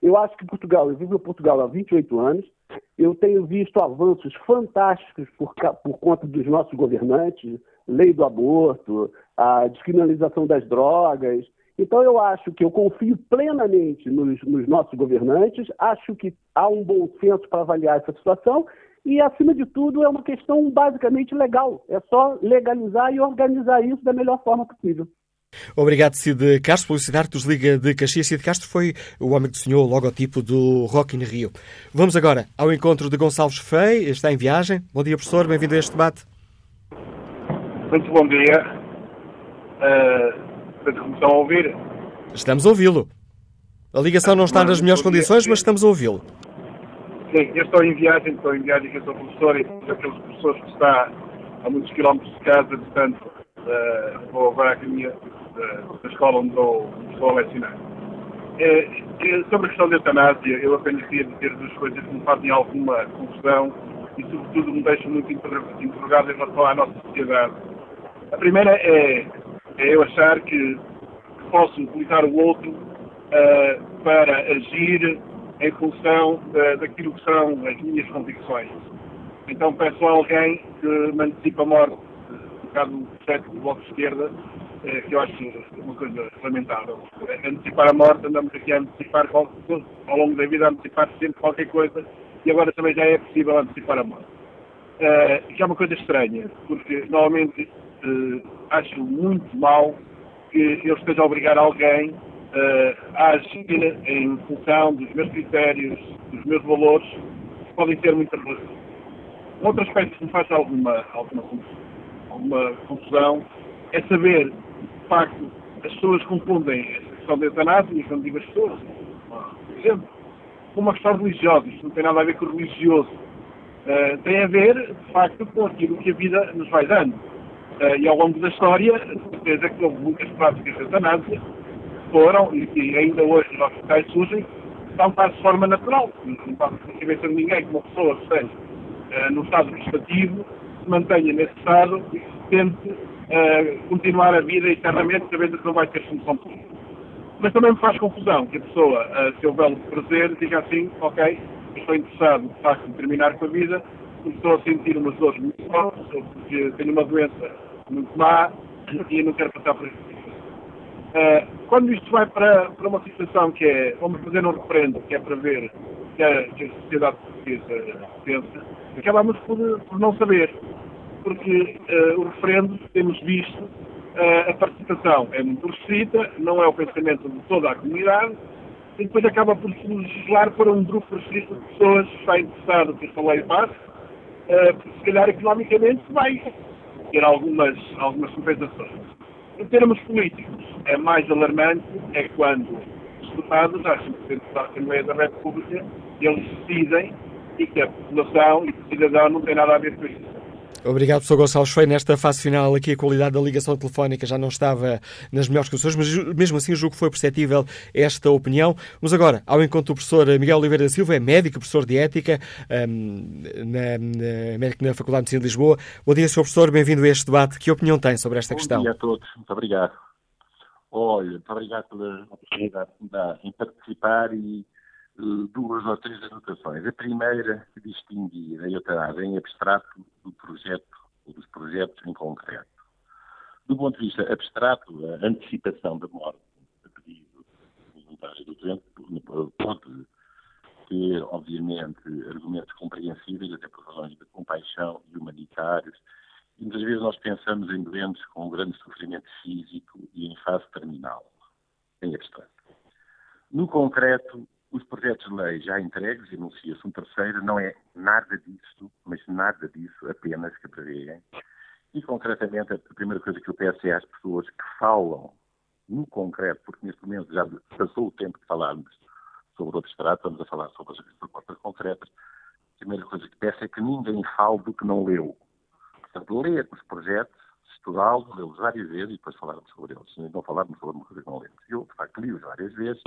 Eu acho que Portugal, eu vivo em Portugal há 28 anos, eu tenho visto avanços fantásticos por, por conta dos nossos governantes, lei do aborto, a descriminalização das drogas. Então, eu acho que eu confio plenamente nos, nos nossos governantes, acho que há um bom senso para avaliar essa situação e, acima de tudo, é uma questão basicamente legal. É só legalizar e organizar isso da melhor forma possível. Obrigado, Cid Castro. Publicidade dos Liga de Caxias. Cid Castro foi o homem que desenhou o logotipo do Rock in Rio. Vamos agora ao encontro de Gonçalves Fei. Está em viagem. Bom dia, professor. Bem-vindo a este debate. Muito bom dia. Uh, estão a ouvir? Estamos a ouvi-lo. A ligação não está nas melhores condições, mas estamos a ouvi-lo. Sim, eu estou em viagem, estou em viagem eu sou professor e aqueles professores que está a muitos quilómetros de casa, portanto, uh, vou agora à academia da escola onde dou, estou a lecionar. Uh, sobre a questão da eutanásia, eu apenas queria dizer duas coisas que me fazem alguma confusão e, sobretudo, me deixam muito interrogado em relação à nossa sociedade. A primeira é, é eu achar que, que posso utilizar o outro uh, para agir em função daquilo que são as minhas convicções. Então peço a alguém que me antecipe a morte, um bocado o projeto do Bloco de Esquerda, que eu acho uma coisa lamentável. Antecipar a morte, andamos aqui a antecipar ao longo da vida, a antecipar sempre qualquer coisa, e agora também já é possível antecipar a morte. Uh, que é uma coisa estranha, porque normalmente uh, acho muito mal que eu esteja a obrigar alguém uh, a agir em função dos meus critérios, dos meus valores, que podem ser muito relativos. Um outro aspecto que me faz alguma, alguma, alguma confusão é saber, de facto, as pessoas confundem a questão da eutanásia, e quando digo as pessoas, por exemplo, com uma questão religiosa. Isto não tem nada a ver com o religioso. Uh, tem a ver, de facto, com aquilo que a vida nos vai dando. Uh, e ao longo da história, certeza que houve muitas práticas de eutanásia que foram, e, e ainda hoje nos hospitais surgem, são para de forma natural. Não passa na cabeça ninguém que uma pessoa que esteja uh, no estado vegetativo se mantenha nesse estado e tente continuar a vida eternamente, sabendo que não vai ter solução política. Mas também me faz confusão que a pessoa, uh, se houver prazer, diga assim, ok, estou interessado, de facto, em terminar com a vida, estou a sentir umas dores muito fortes, porque tenho uma doença muito má e não quero passar por isso. Uh, quando isto vai para, para uma situação que é, vamos fazer um referendo, que é para ver que a, que a sociedade portuguesa pensa, acabamos por, por não saber. Porque uh, o referendo, temos visto, uh, a participação é muito restrita, não é o pensamento de toda a comunidade, e depois acaba por se legislar para um grupo restrito de pessoas que está interessado que esta lei passe, uh, porque se calhar economicamente vai ter algumas, algumas compensações. Em termos políticos, é mais alarmante é quando os deputados, às 5% da Assembleia da República, eles decidem e que a população e o cidadão não tem nada a ver com isso. Obrigado, professor Gonçalves Feio. Nesta fase final, aqui a qualidade da ligação telefónica já não estava nas melhores condições, mas mesmo assim julgo que foi perceptível esta opinião. Vamos agora ao encontro do professor Miguel Oliveira da Silva, é médico, professor de Ética, um, na, na, médico na Faculdade de Medicina de Lisboa. Bom dia, Sr. Professor, bem-vindo a este debate. Que opinião tem sobre esta Bom questão? Bom dia a todos, muito obrigado. Olha, muito obrigado pela oportunidade que me dá em participar e duas ou três anotações. A primeira, distinguir a eutanásia em abstrato do projeto ou dos projetos em concreto. Do ponto de vista abstrato, a antecipação da morte a pedido voluntário do doente pode ter, obviamente, argumentos compreensíveis, até por razões de compaixão e humanitários. E muitas vezes nós pensamos em doentes com grande sofrimento físico e em fase terminal, em abstrato. No concreto, os projetos de lei já entregues, enuncia-se um terceiro, não é nada disso, mas nada disso apenas que prevêem. E, concretamente, a primeira coisa que eu peço é às pessoas que falam no concreto, porque neste momento já passou o tempo de falarmos sobre o abstrato, estamos a falar sobre as propostas concretas. A primeira coisa que peço é que ninguém fale do que não leu. Portanto, ler os projetos, Portugal, lê-los várias vezes e depois falarmos sobre eles. Não falarmos sobre uma coisa que não lemos. Eu, de facto, li-os várias vezes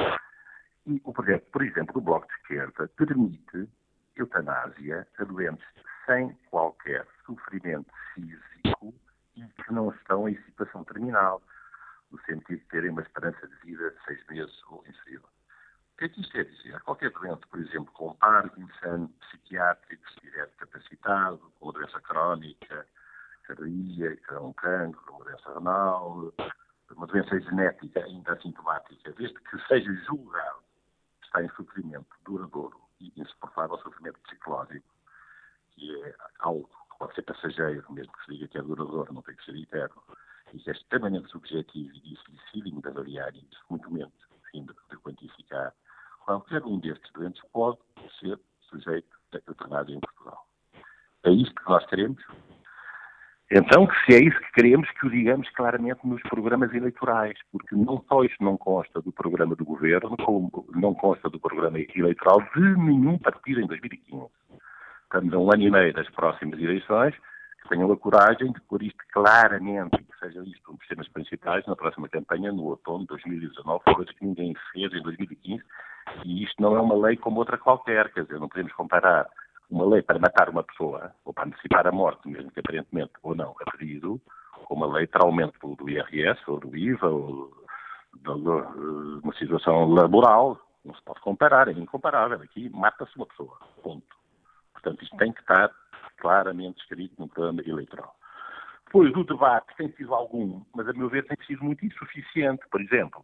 e o projeto, por exemplo, do Bloco de Esquerda permite eutanásia a doentes sem qualquer sofrimento físico e que não estão em situação terminal, no sentido de terem uma esperança de vida de seis meses ou inferior. O que é que isto quer dizer? Qualquer doente, por exemplo, com Parkinson, psiquiátrico, se estiver capacitado, com doença crónica, cardíaca, um cancro, doença renal, uma doença genética ainda assintomática, desde que seja julgado está em sofrimento duradouro e insuportável sofrimento psicológico, que é algo que pode ser passageiro, mesmo que se diga que é duradouro, não tem que ser eterno, e que é extremamente subjetivo e dificílimo de avaliar isso, muito menos, enfim, de, de quantificar, qualquer um destes doentes pode ser sujeito a eutanásia em Portugal. É isto que nós queremos? Então, se é isso que queremos, que o digamos claramente nos programas eleitorais, porque não só isto não consta do programa do governo, como não consta do programa eleitoral de nenhum partido em 2015. Estamos a um ano e meio das próximas eleições, que tenham a coragem de pôr isto claramente, que seja isto um dos temas principais na próxima campanha, no outono de 2019, coisa que ninguém fez em 2015, e isto não é uma lei como outra qualquer, quer dizer, não podemos comparar uma lei para matar uma pessoa, ou para antecipar a morte, mesmo que aparentemente ou não a pedido, com uma lei para aumento do IRS, ou do IVA, ou de uma situação laboral, não se pode comparar, é incomparável. Aqui mata-se uma pessoa, ponto. Portanto, isto tem que estar claramente escrito no programa eleitoral. Depois, o debate tem sido algum, mas a meu ver tem sido muito insuficiente. Por exemplo,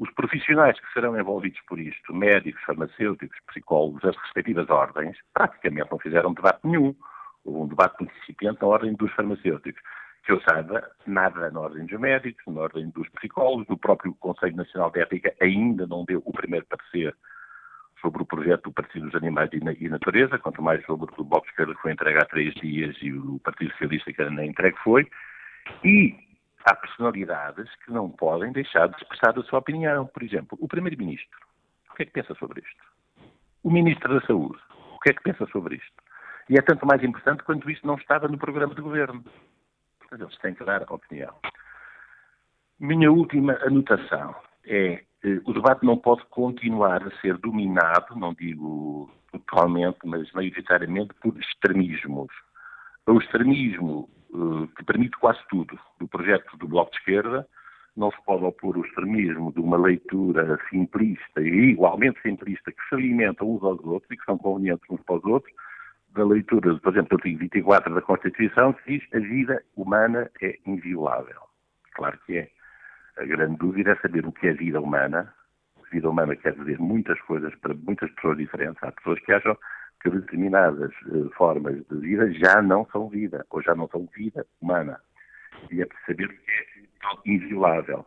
os profissionais que serão envolvidos por isto, médicos, farmacêuticos, psicólogos, as respectivas ordens, praticamente não fizeram debate nenhum. Houve um debate incipiente na ordem dos farmacêuticos. Que eu saiba, nada na ordem dos médicos, na ordem dos psicólogos, no próprio Conselho Nacional de Ética ainda não deu o primeiro parecer sobre o projeto do Partido dos Animais e Natureza, quanto mais sobre o de Esquerda que foi entregue há três dias e o Partido Socialista que ainda entregue foi. E há personalidades que não podem deixar de expressar a sua opinião. Por exemplo, o Primeiro-Ministro. O que é que pensa sobre isto? O Ministro da Saúde. O que é que pensa sobre isto? E é tanto mais importante quanto isto não estava no programa de governo. Portanto, eles têm que dar opinião. Minha última anotação é que o debate não pode continuar a ser dominado, não digo totalmente, mas maioritariamente, por extremismos. O extremismo eh, que permite quase tudo do projeto do Bloco de Esquerda, não se pode opor o extremismo de uma leitura simplista e igualmente simplista que se alimenta uns aos outros e que são convenientes uns para os outros, da leitura, por exemplo, do artigo 24 da Constituição, que diz a vida humana é inviolável. Claro que é. A grande dúvida é saber o que é vida humana. Vida humana quer dizer muitas coisas para muitas pessoas diferentes. Há pessoas que acham que determinadas uh, formas de vida já não são vida, ou já não são vida humana. E é preciso saber que é inviolável.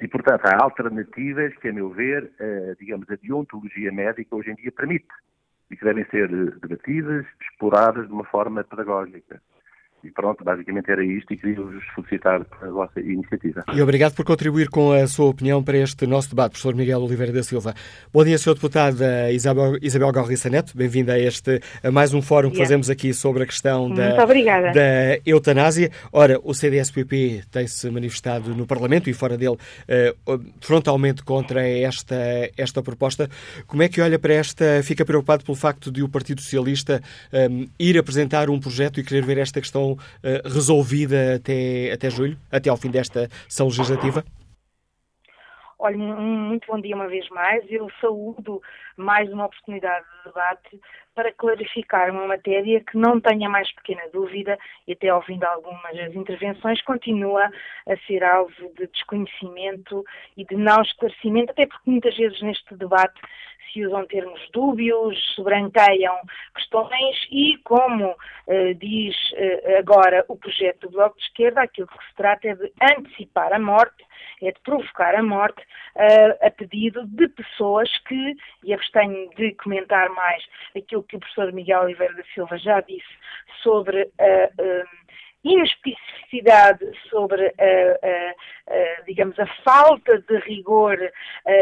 E, portanto, há alternativas que, a meu ver, uh, digamos, a deontologia médica hoje em dia permite e que devem ser eh, debatidas, exploradas de uma forma pedagógica. E pronto, basicamente era isto e queria-vos felicitar pela vossa iniciativa. E obrigado por contribuir com a sua opinião para este nosso debate, professor Miguel Oliveira da Silva. Bom dia, Sr. Deputado Isabel, Isabel Galriça Neto. Bem-vinda a este, a mais um fórum que fazemos aqui sobre a questão da, da eutanásia. Ora, o CDS-PP tem-se manifestado no Parlamento e fora dele uh, frontalmente contra esta, esta proposta. Como é que olha para esta, fica preocupado pelo facto de o Partido Socialista um, ir apresentar um projeto e querer ver esta questão uh, resolvida até, até julho, até ao fim desta sessão legislativa? Olha, muito bom dia uma vez mais. Eu saúdo mais uma oportunidade de debate para clarificar uma matéria que não tenha mais pequena dúvida e até de algumas das intervenções continua a ser alvo de desconhecimento e de não esclarecimento, até porque muitas vezes neste debate se usam termos dúbios, se branqueiam questões e, como uh, diz uh, agora o projeto do Bloco de Esquerda, aquilo que se trata é de antecipar a morte, é de provocar a morte uh, a pedido de pessoas que, e abstenho de comentar mais aquilo que o professor Miguel Oliveira da Silva já disse sobre a inespecificidade sobre, uh, uh, uh, digamos, a falta de rigor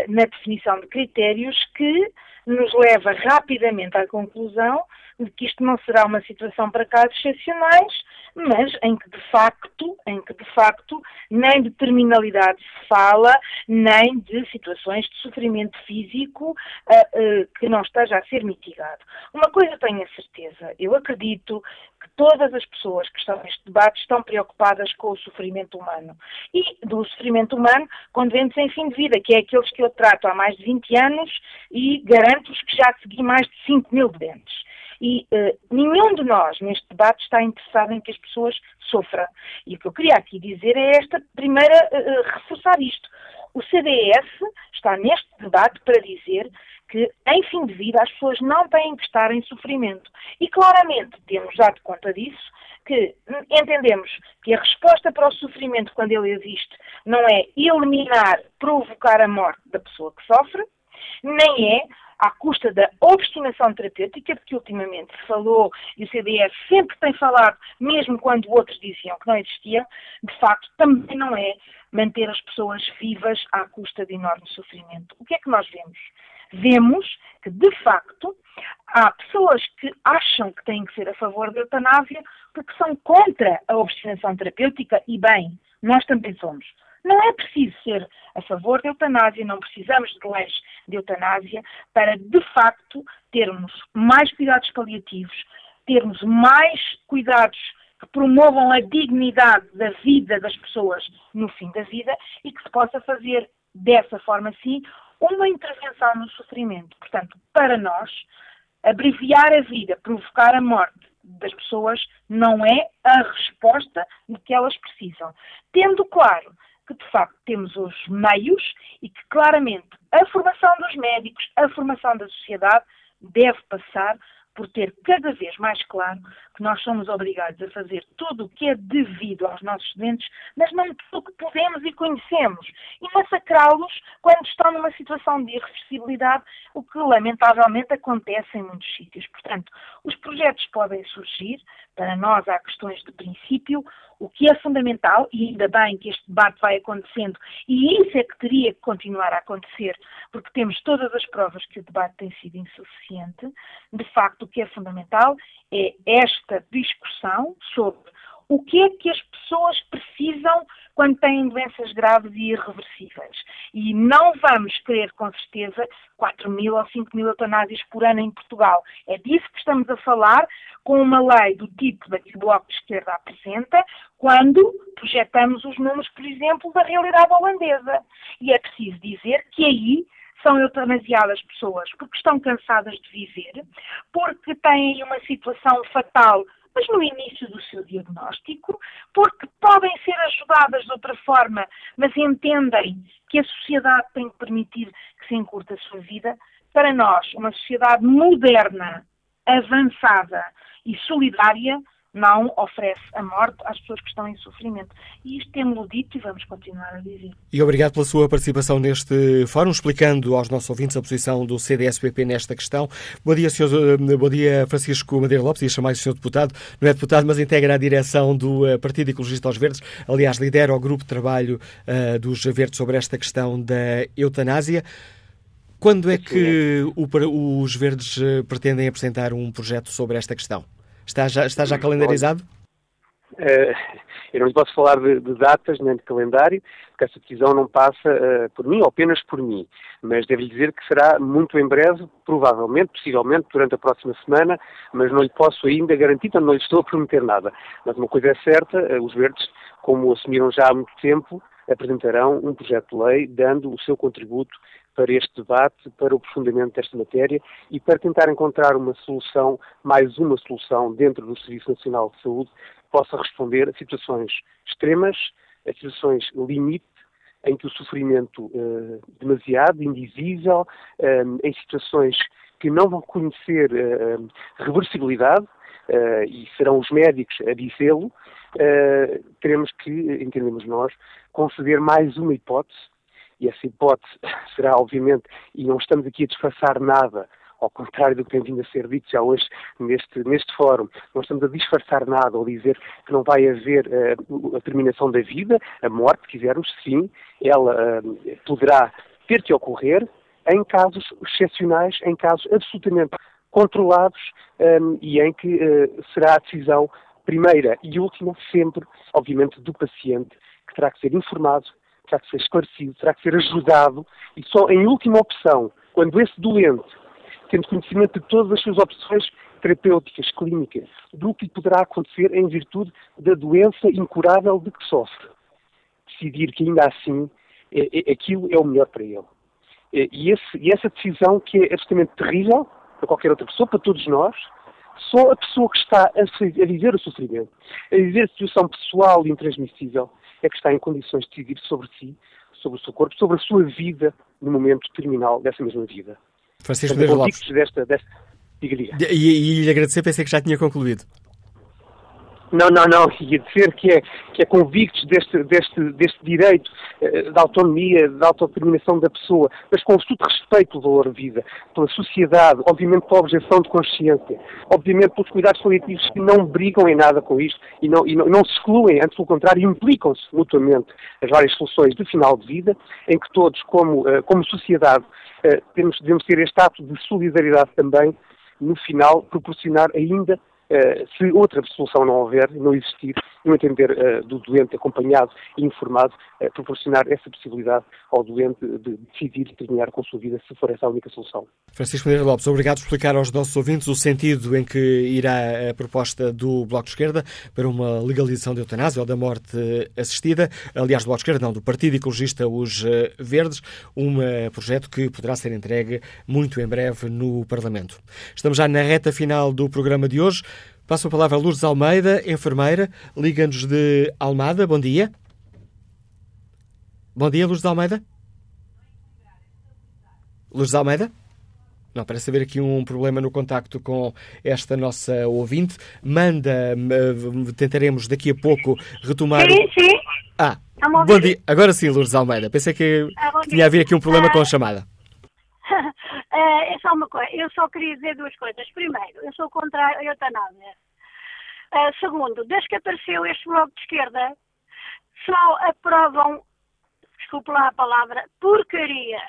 na definição de critérios que nos leva rapidamente à conclusão de que isto não será uma situação para casos excepcionais, mas em que de facto, em que de facto nem de terminalidade se fala, nem de situações de sofrimento físico uh, uh, que não esteja a ser mitigado. Uma coisa tenho a certeza, eu acredito que todas as pessoas que estão neste debate estão preocupadas com o sofrimento humano. E do sofrimento humano com doentes em fim de vida, que é aqueles que eu trato há mais de 20 anos e garanto-vos que já segui mais de 5 mil doentes. E uh, nenhum de nós neste debate está interessado em que as pessoas sofram. E o que eu queria aqui dizer é esta primeira uh, reforçar isto. O CDS está neste debate para dizer que, em fim de vida, as pessoas não têm que estar em sofrimento. E claramente temos dado conta disso, que entendemos que a resposta para o sofrimento, quando ele existe, não é eliminar, provocar a morte da pessoa que sofre, nem é à custa da obstinação terapêutica, porque ultimamente se falou, e o CDF sempre tem falado, mesmo quando outros diziam que não existia, de facto também não é manter as pessoas vivas à custa de enorme sofrimento. O que é que nós vemos? Vemos que, de facto, há pessoas que acham que têm que ser a favor da eutanásia porque são contra a obstinação terapêutica e, bem, nós também somos. Não é preciso ser a favor da eutanásia, não precisamos de leis de eutanásia para, de facto, termos mais cuidados paliativos, termos mais cuidados que promovam a dignidade da vida das pessoas no fim da vida e que se possa fazer dessa forma, sim, uma intervenção no sofrimento. Portanto, para nós, abreviar a vida, provocar a morte das pessoas não é a resposta de que elas precisam. Tendo claro que de facto temos os meios e que claramente a formação dos médicos, a formação da sociedade deve passar por ter cada vez mais claro que nós somos obrigados a fazer tudo o que é devido aos nossos doentes, mas não tudo o que podemos e conhecemos, e massacrá-los quando estão numa situação de irreversibilidade, o que lamentavelmente acontece em muitos sítios. Portanto, os projetos podem surgir, para nós há questões de princípio, o que é fundamental, e ainda bem que este debate vai acontecendo, e isso é que teria que continuar a acontecer, porque temos todas as provas que o debate tem sido insuficiente, de facto o que é fundamental é esta discussão sobre o que é que as pessoas precisam quando têm doenças graves e irreversíveis. E não vamos querer, com certeza, 4 mil ou 5 mil eutanásias por ano em Portugal. É disso que estamos a falar com uma lei do tipo da que o Bloco de Esquerda apresenta, quando projetamos os números, por exemplo, da realidade holandesa. E é preciso dizer que aí são eutanasiadas pessoas porque estão cansadas de viver, porque têm uma situação fatal, mas no início do seu diagnóstico, porque podem ser ajudadas de outra forma, mas entendem que a sociedade tem que permitir que se encurte a sua vida. Para nós, uma sociedade moderna, avançada e solidária não oferece a morte às pessoas que estão em sofrimento. E isto temos-lo dito e vamos continuar a dizer. E obrigado pela sua participação neste fórum, explicando aos nossos ouvintes a posição do CDSPP nesta questão. Bom dia, senhor, eh, bom dia Francisco Madeira Lopes, ia chamar o senhor deputado, não é deputado, mas integra a direção do eh, Partido Ecologista aos Verdes, aliás, lidera o grupo de trabalho uh, dos Verdes sobre esta questão da eutanásia. Quando é que o, os Verdes pretendem apresentar um projeto sobre esta questão? Está já, está já calendarizado? Uh, eu não posso falar de, de, datas nem de calendário, porque essa decisão não passa uh, por mim ou apenas por mim, mas devo-lhe dizer que será muito em breve, provavelmente, possivelmente, durante a próxima semana, mas não lhe posso ainda garantir, então não lhe estou a prometer nada. Mas uma coisa é certa, uh, os verdes, como assumiram já há muito tempo, apresentarão um projeto de lei dando o seu contributo para este debate, para o aprofundamento desta matéria e para tentar encontrar uma solução, mais uma solução dentro do Serviço Nacional de Saúde que possa responder a situações extremas, a situações limite, em que o sofrimento uh, demasiado, indizível, uh, em situações que não vão conhecer uh, reversibilidade, e serão os médicos a dizê-lo, teremos que, entendemos nós, conceder mais uma hipótese e essa hipótese será, obviamente, e não estamos aqui a disfarçar nada, ao contrário do que tem vindo a ser dito já hoje neste, neste fórum, não estamos a disfarçar nada ou dizer que não vai haver uh, a terminação da vida, a morte, se quisermos, sim, ela uh, poderá ter que ocorrer em casos excepcionais, em casos absolutamente controlados um, e em que uh, será a decisão primeira e última sempre, obviamente, do paciente, que terá que ser informado, terá que ser esclarecido, terá que ser ajudado e só em última opção, quando esse doente, tendo conhecimento de todas as suas opções terapêuticas, clínicas, do que poderá acontecer em virtude da doença incurável de que sofre, decidir que ainda assim é, é, aquilo é o melhor para ele. E, esse, e essa decisão que é absolutamente terrível para qualquer outra pessoa, para todos nós, só a pessoa que está a, a viver o sofrimento, a viver a situação pessoal e intransmissível, é que está em condições de decidir sobre si, sobre o seu corpo, sobre a sua vida no momento terminal dessa mesma vida. Francisco Medeiros Lopes. Desta, desta... Diga, diga. E, e lhe agradecer, pensei que já tinha concluído. Não, não, não. Ia dizer que é, que é convictos deste, deste, deste direito eh, da autonomia, da autodeterminação da pessoa, mas com absoluto respeito pelo valor de vida, pela sociedade, obviamente pela objeção de consciência, obviamente pelos cuidados coletivos que não brigam em nada com isto e não, e não, não se excluem, antes pelo contrário, implicam-se mutuamente as várias soluções de final de vida, em que todos, como, eh, como sociedade, eh, temos, devemos ter este ato de solidariedade também, no final, proporcionar ainda se outra solução não houver, não existir, no entender uh, do doente acompanhado e informado, uh, proporcionar essa possibilidade ao doente de decidir terminar com a sua vida, se for essa a única solução. Francisco Medeiros Lopes, obrigado por explicar aos nossos ouvintes o sentido em que irá a proposta do Bloco de Esquerda para uma legalização da eutanásia ou da morte assistida, aliás, do Bloco de Esquerda, não, do Partido Ecologista Os Verdes, um projeto que poderá ser entregue muito em breve no Parlamento. Estamos já na reta final do programa de hoje. Passo a palavra a Lourdes Almeida, enfermeira, liga-nos de Almada. Bom dia. Bom dia, Lourdes Almeida. Lourdes Almeida? Não, parece haver aqui um problema no contacto com esta nossa ouvinte. Manda, tentaremos daqui a pouco retomar. Sim, sim. Ah, bom dia. Agora sim, Lourdes Almeida. Pensei que ah, tinha havido aqui um problema ah. com a chamada. Uh, é só uma coisa, eu só queria dizer duas coisas. Primeiro, eu sou contra a eutanásia. Uh, segundo, desde que apareceu este bloco de esquerda, só aprovam, desculpe lá a palavra, porcaria.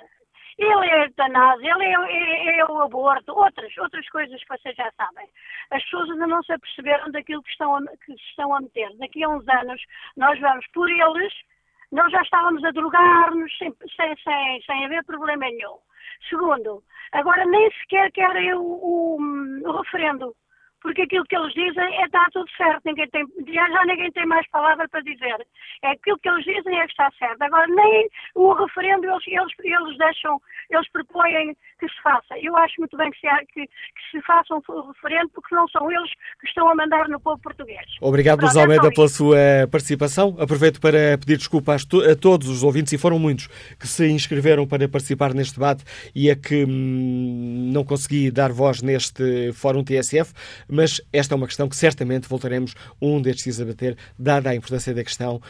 Ele é eutanásia, ele é, é, é, o aborto, outras, outras coisas que vocês já sabem. As pessoas ainda não se aperceberam daquilo que estão a, que estão a meter. Daqui a uns anos nós vamos por eles, nós já estávamos a drogar-nos sem, sem, sem, sem haver problema nenhum. Segundo, agora nem sequer querem o, o, o referendo porque aquilo que eles dizem é está tudo certo, ninguém tem, já ninguém tem mais palavra para dizer. É aquilo que eles dizem é que está certo. Agora, nem o referendo eles, eles, eles deixam, eles propõem que se faça. Eu acho muito bem que se, que, que se faça um referendo, porque não são eles que estão a mandar no povo português. Obrigado, é Almeida, pela sua participação. Aproveito para pedir desculpa a, todos os ouvintes, e foram muitos, que se inscreveram para participar neste debate e a que hum, não consegui dar voz neste Fórum TSF mas esta é uma questão que certamente voltaremos um destes dias a bater, dada a importância da questão,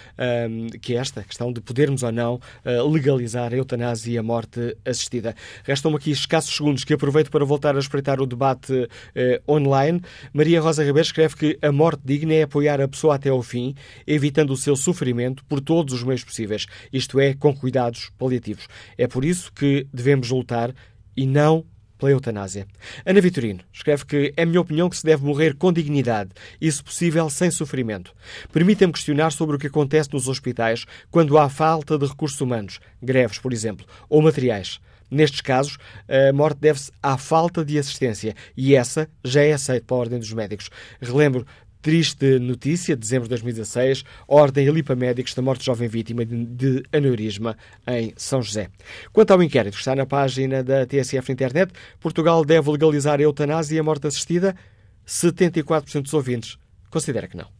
um, que é esta, a questão de podermos ou não uh, legalizar a eutanásia e a morte assistida. Restam-me aqui escassos segundos que aproveito para voltar a espreitar o debate uh, online. Maria Rosa Ribeiro escreve que a morte digna é apoiar a pessoa até ao fim, evitando o seu sofrimento por todos os meios possíveis, isto é, com cuidados paliativos. É por isso que devemos lutar e não pela eutanásia. Ana Vitorino escreve que é minha opinião que se deve morrer com dignidade e, se possível, sem sofrimento. Permita-me questionar sobre o que acontece nos hospitais quando há falta de recursos humanos, greves, por exemplo, ou materiais. Nestes casos, a morte deve-se à falta de assistência e essa já é aceita pela Ordem dos Médicos. Relembro Triste notícia, dezembro de 2016, Ordem Alipa Médicos da morte de jovem vítima de aneurisma em São José. Quanto ao inquérito que está na página da TSF na internet, Portugal deve legalizar a eutanásia e a morte assistida? 74% dos ouvintes considera que não.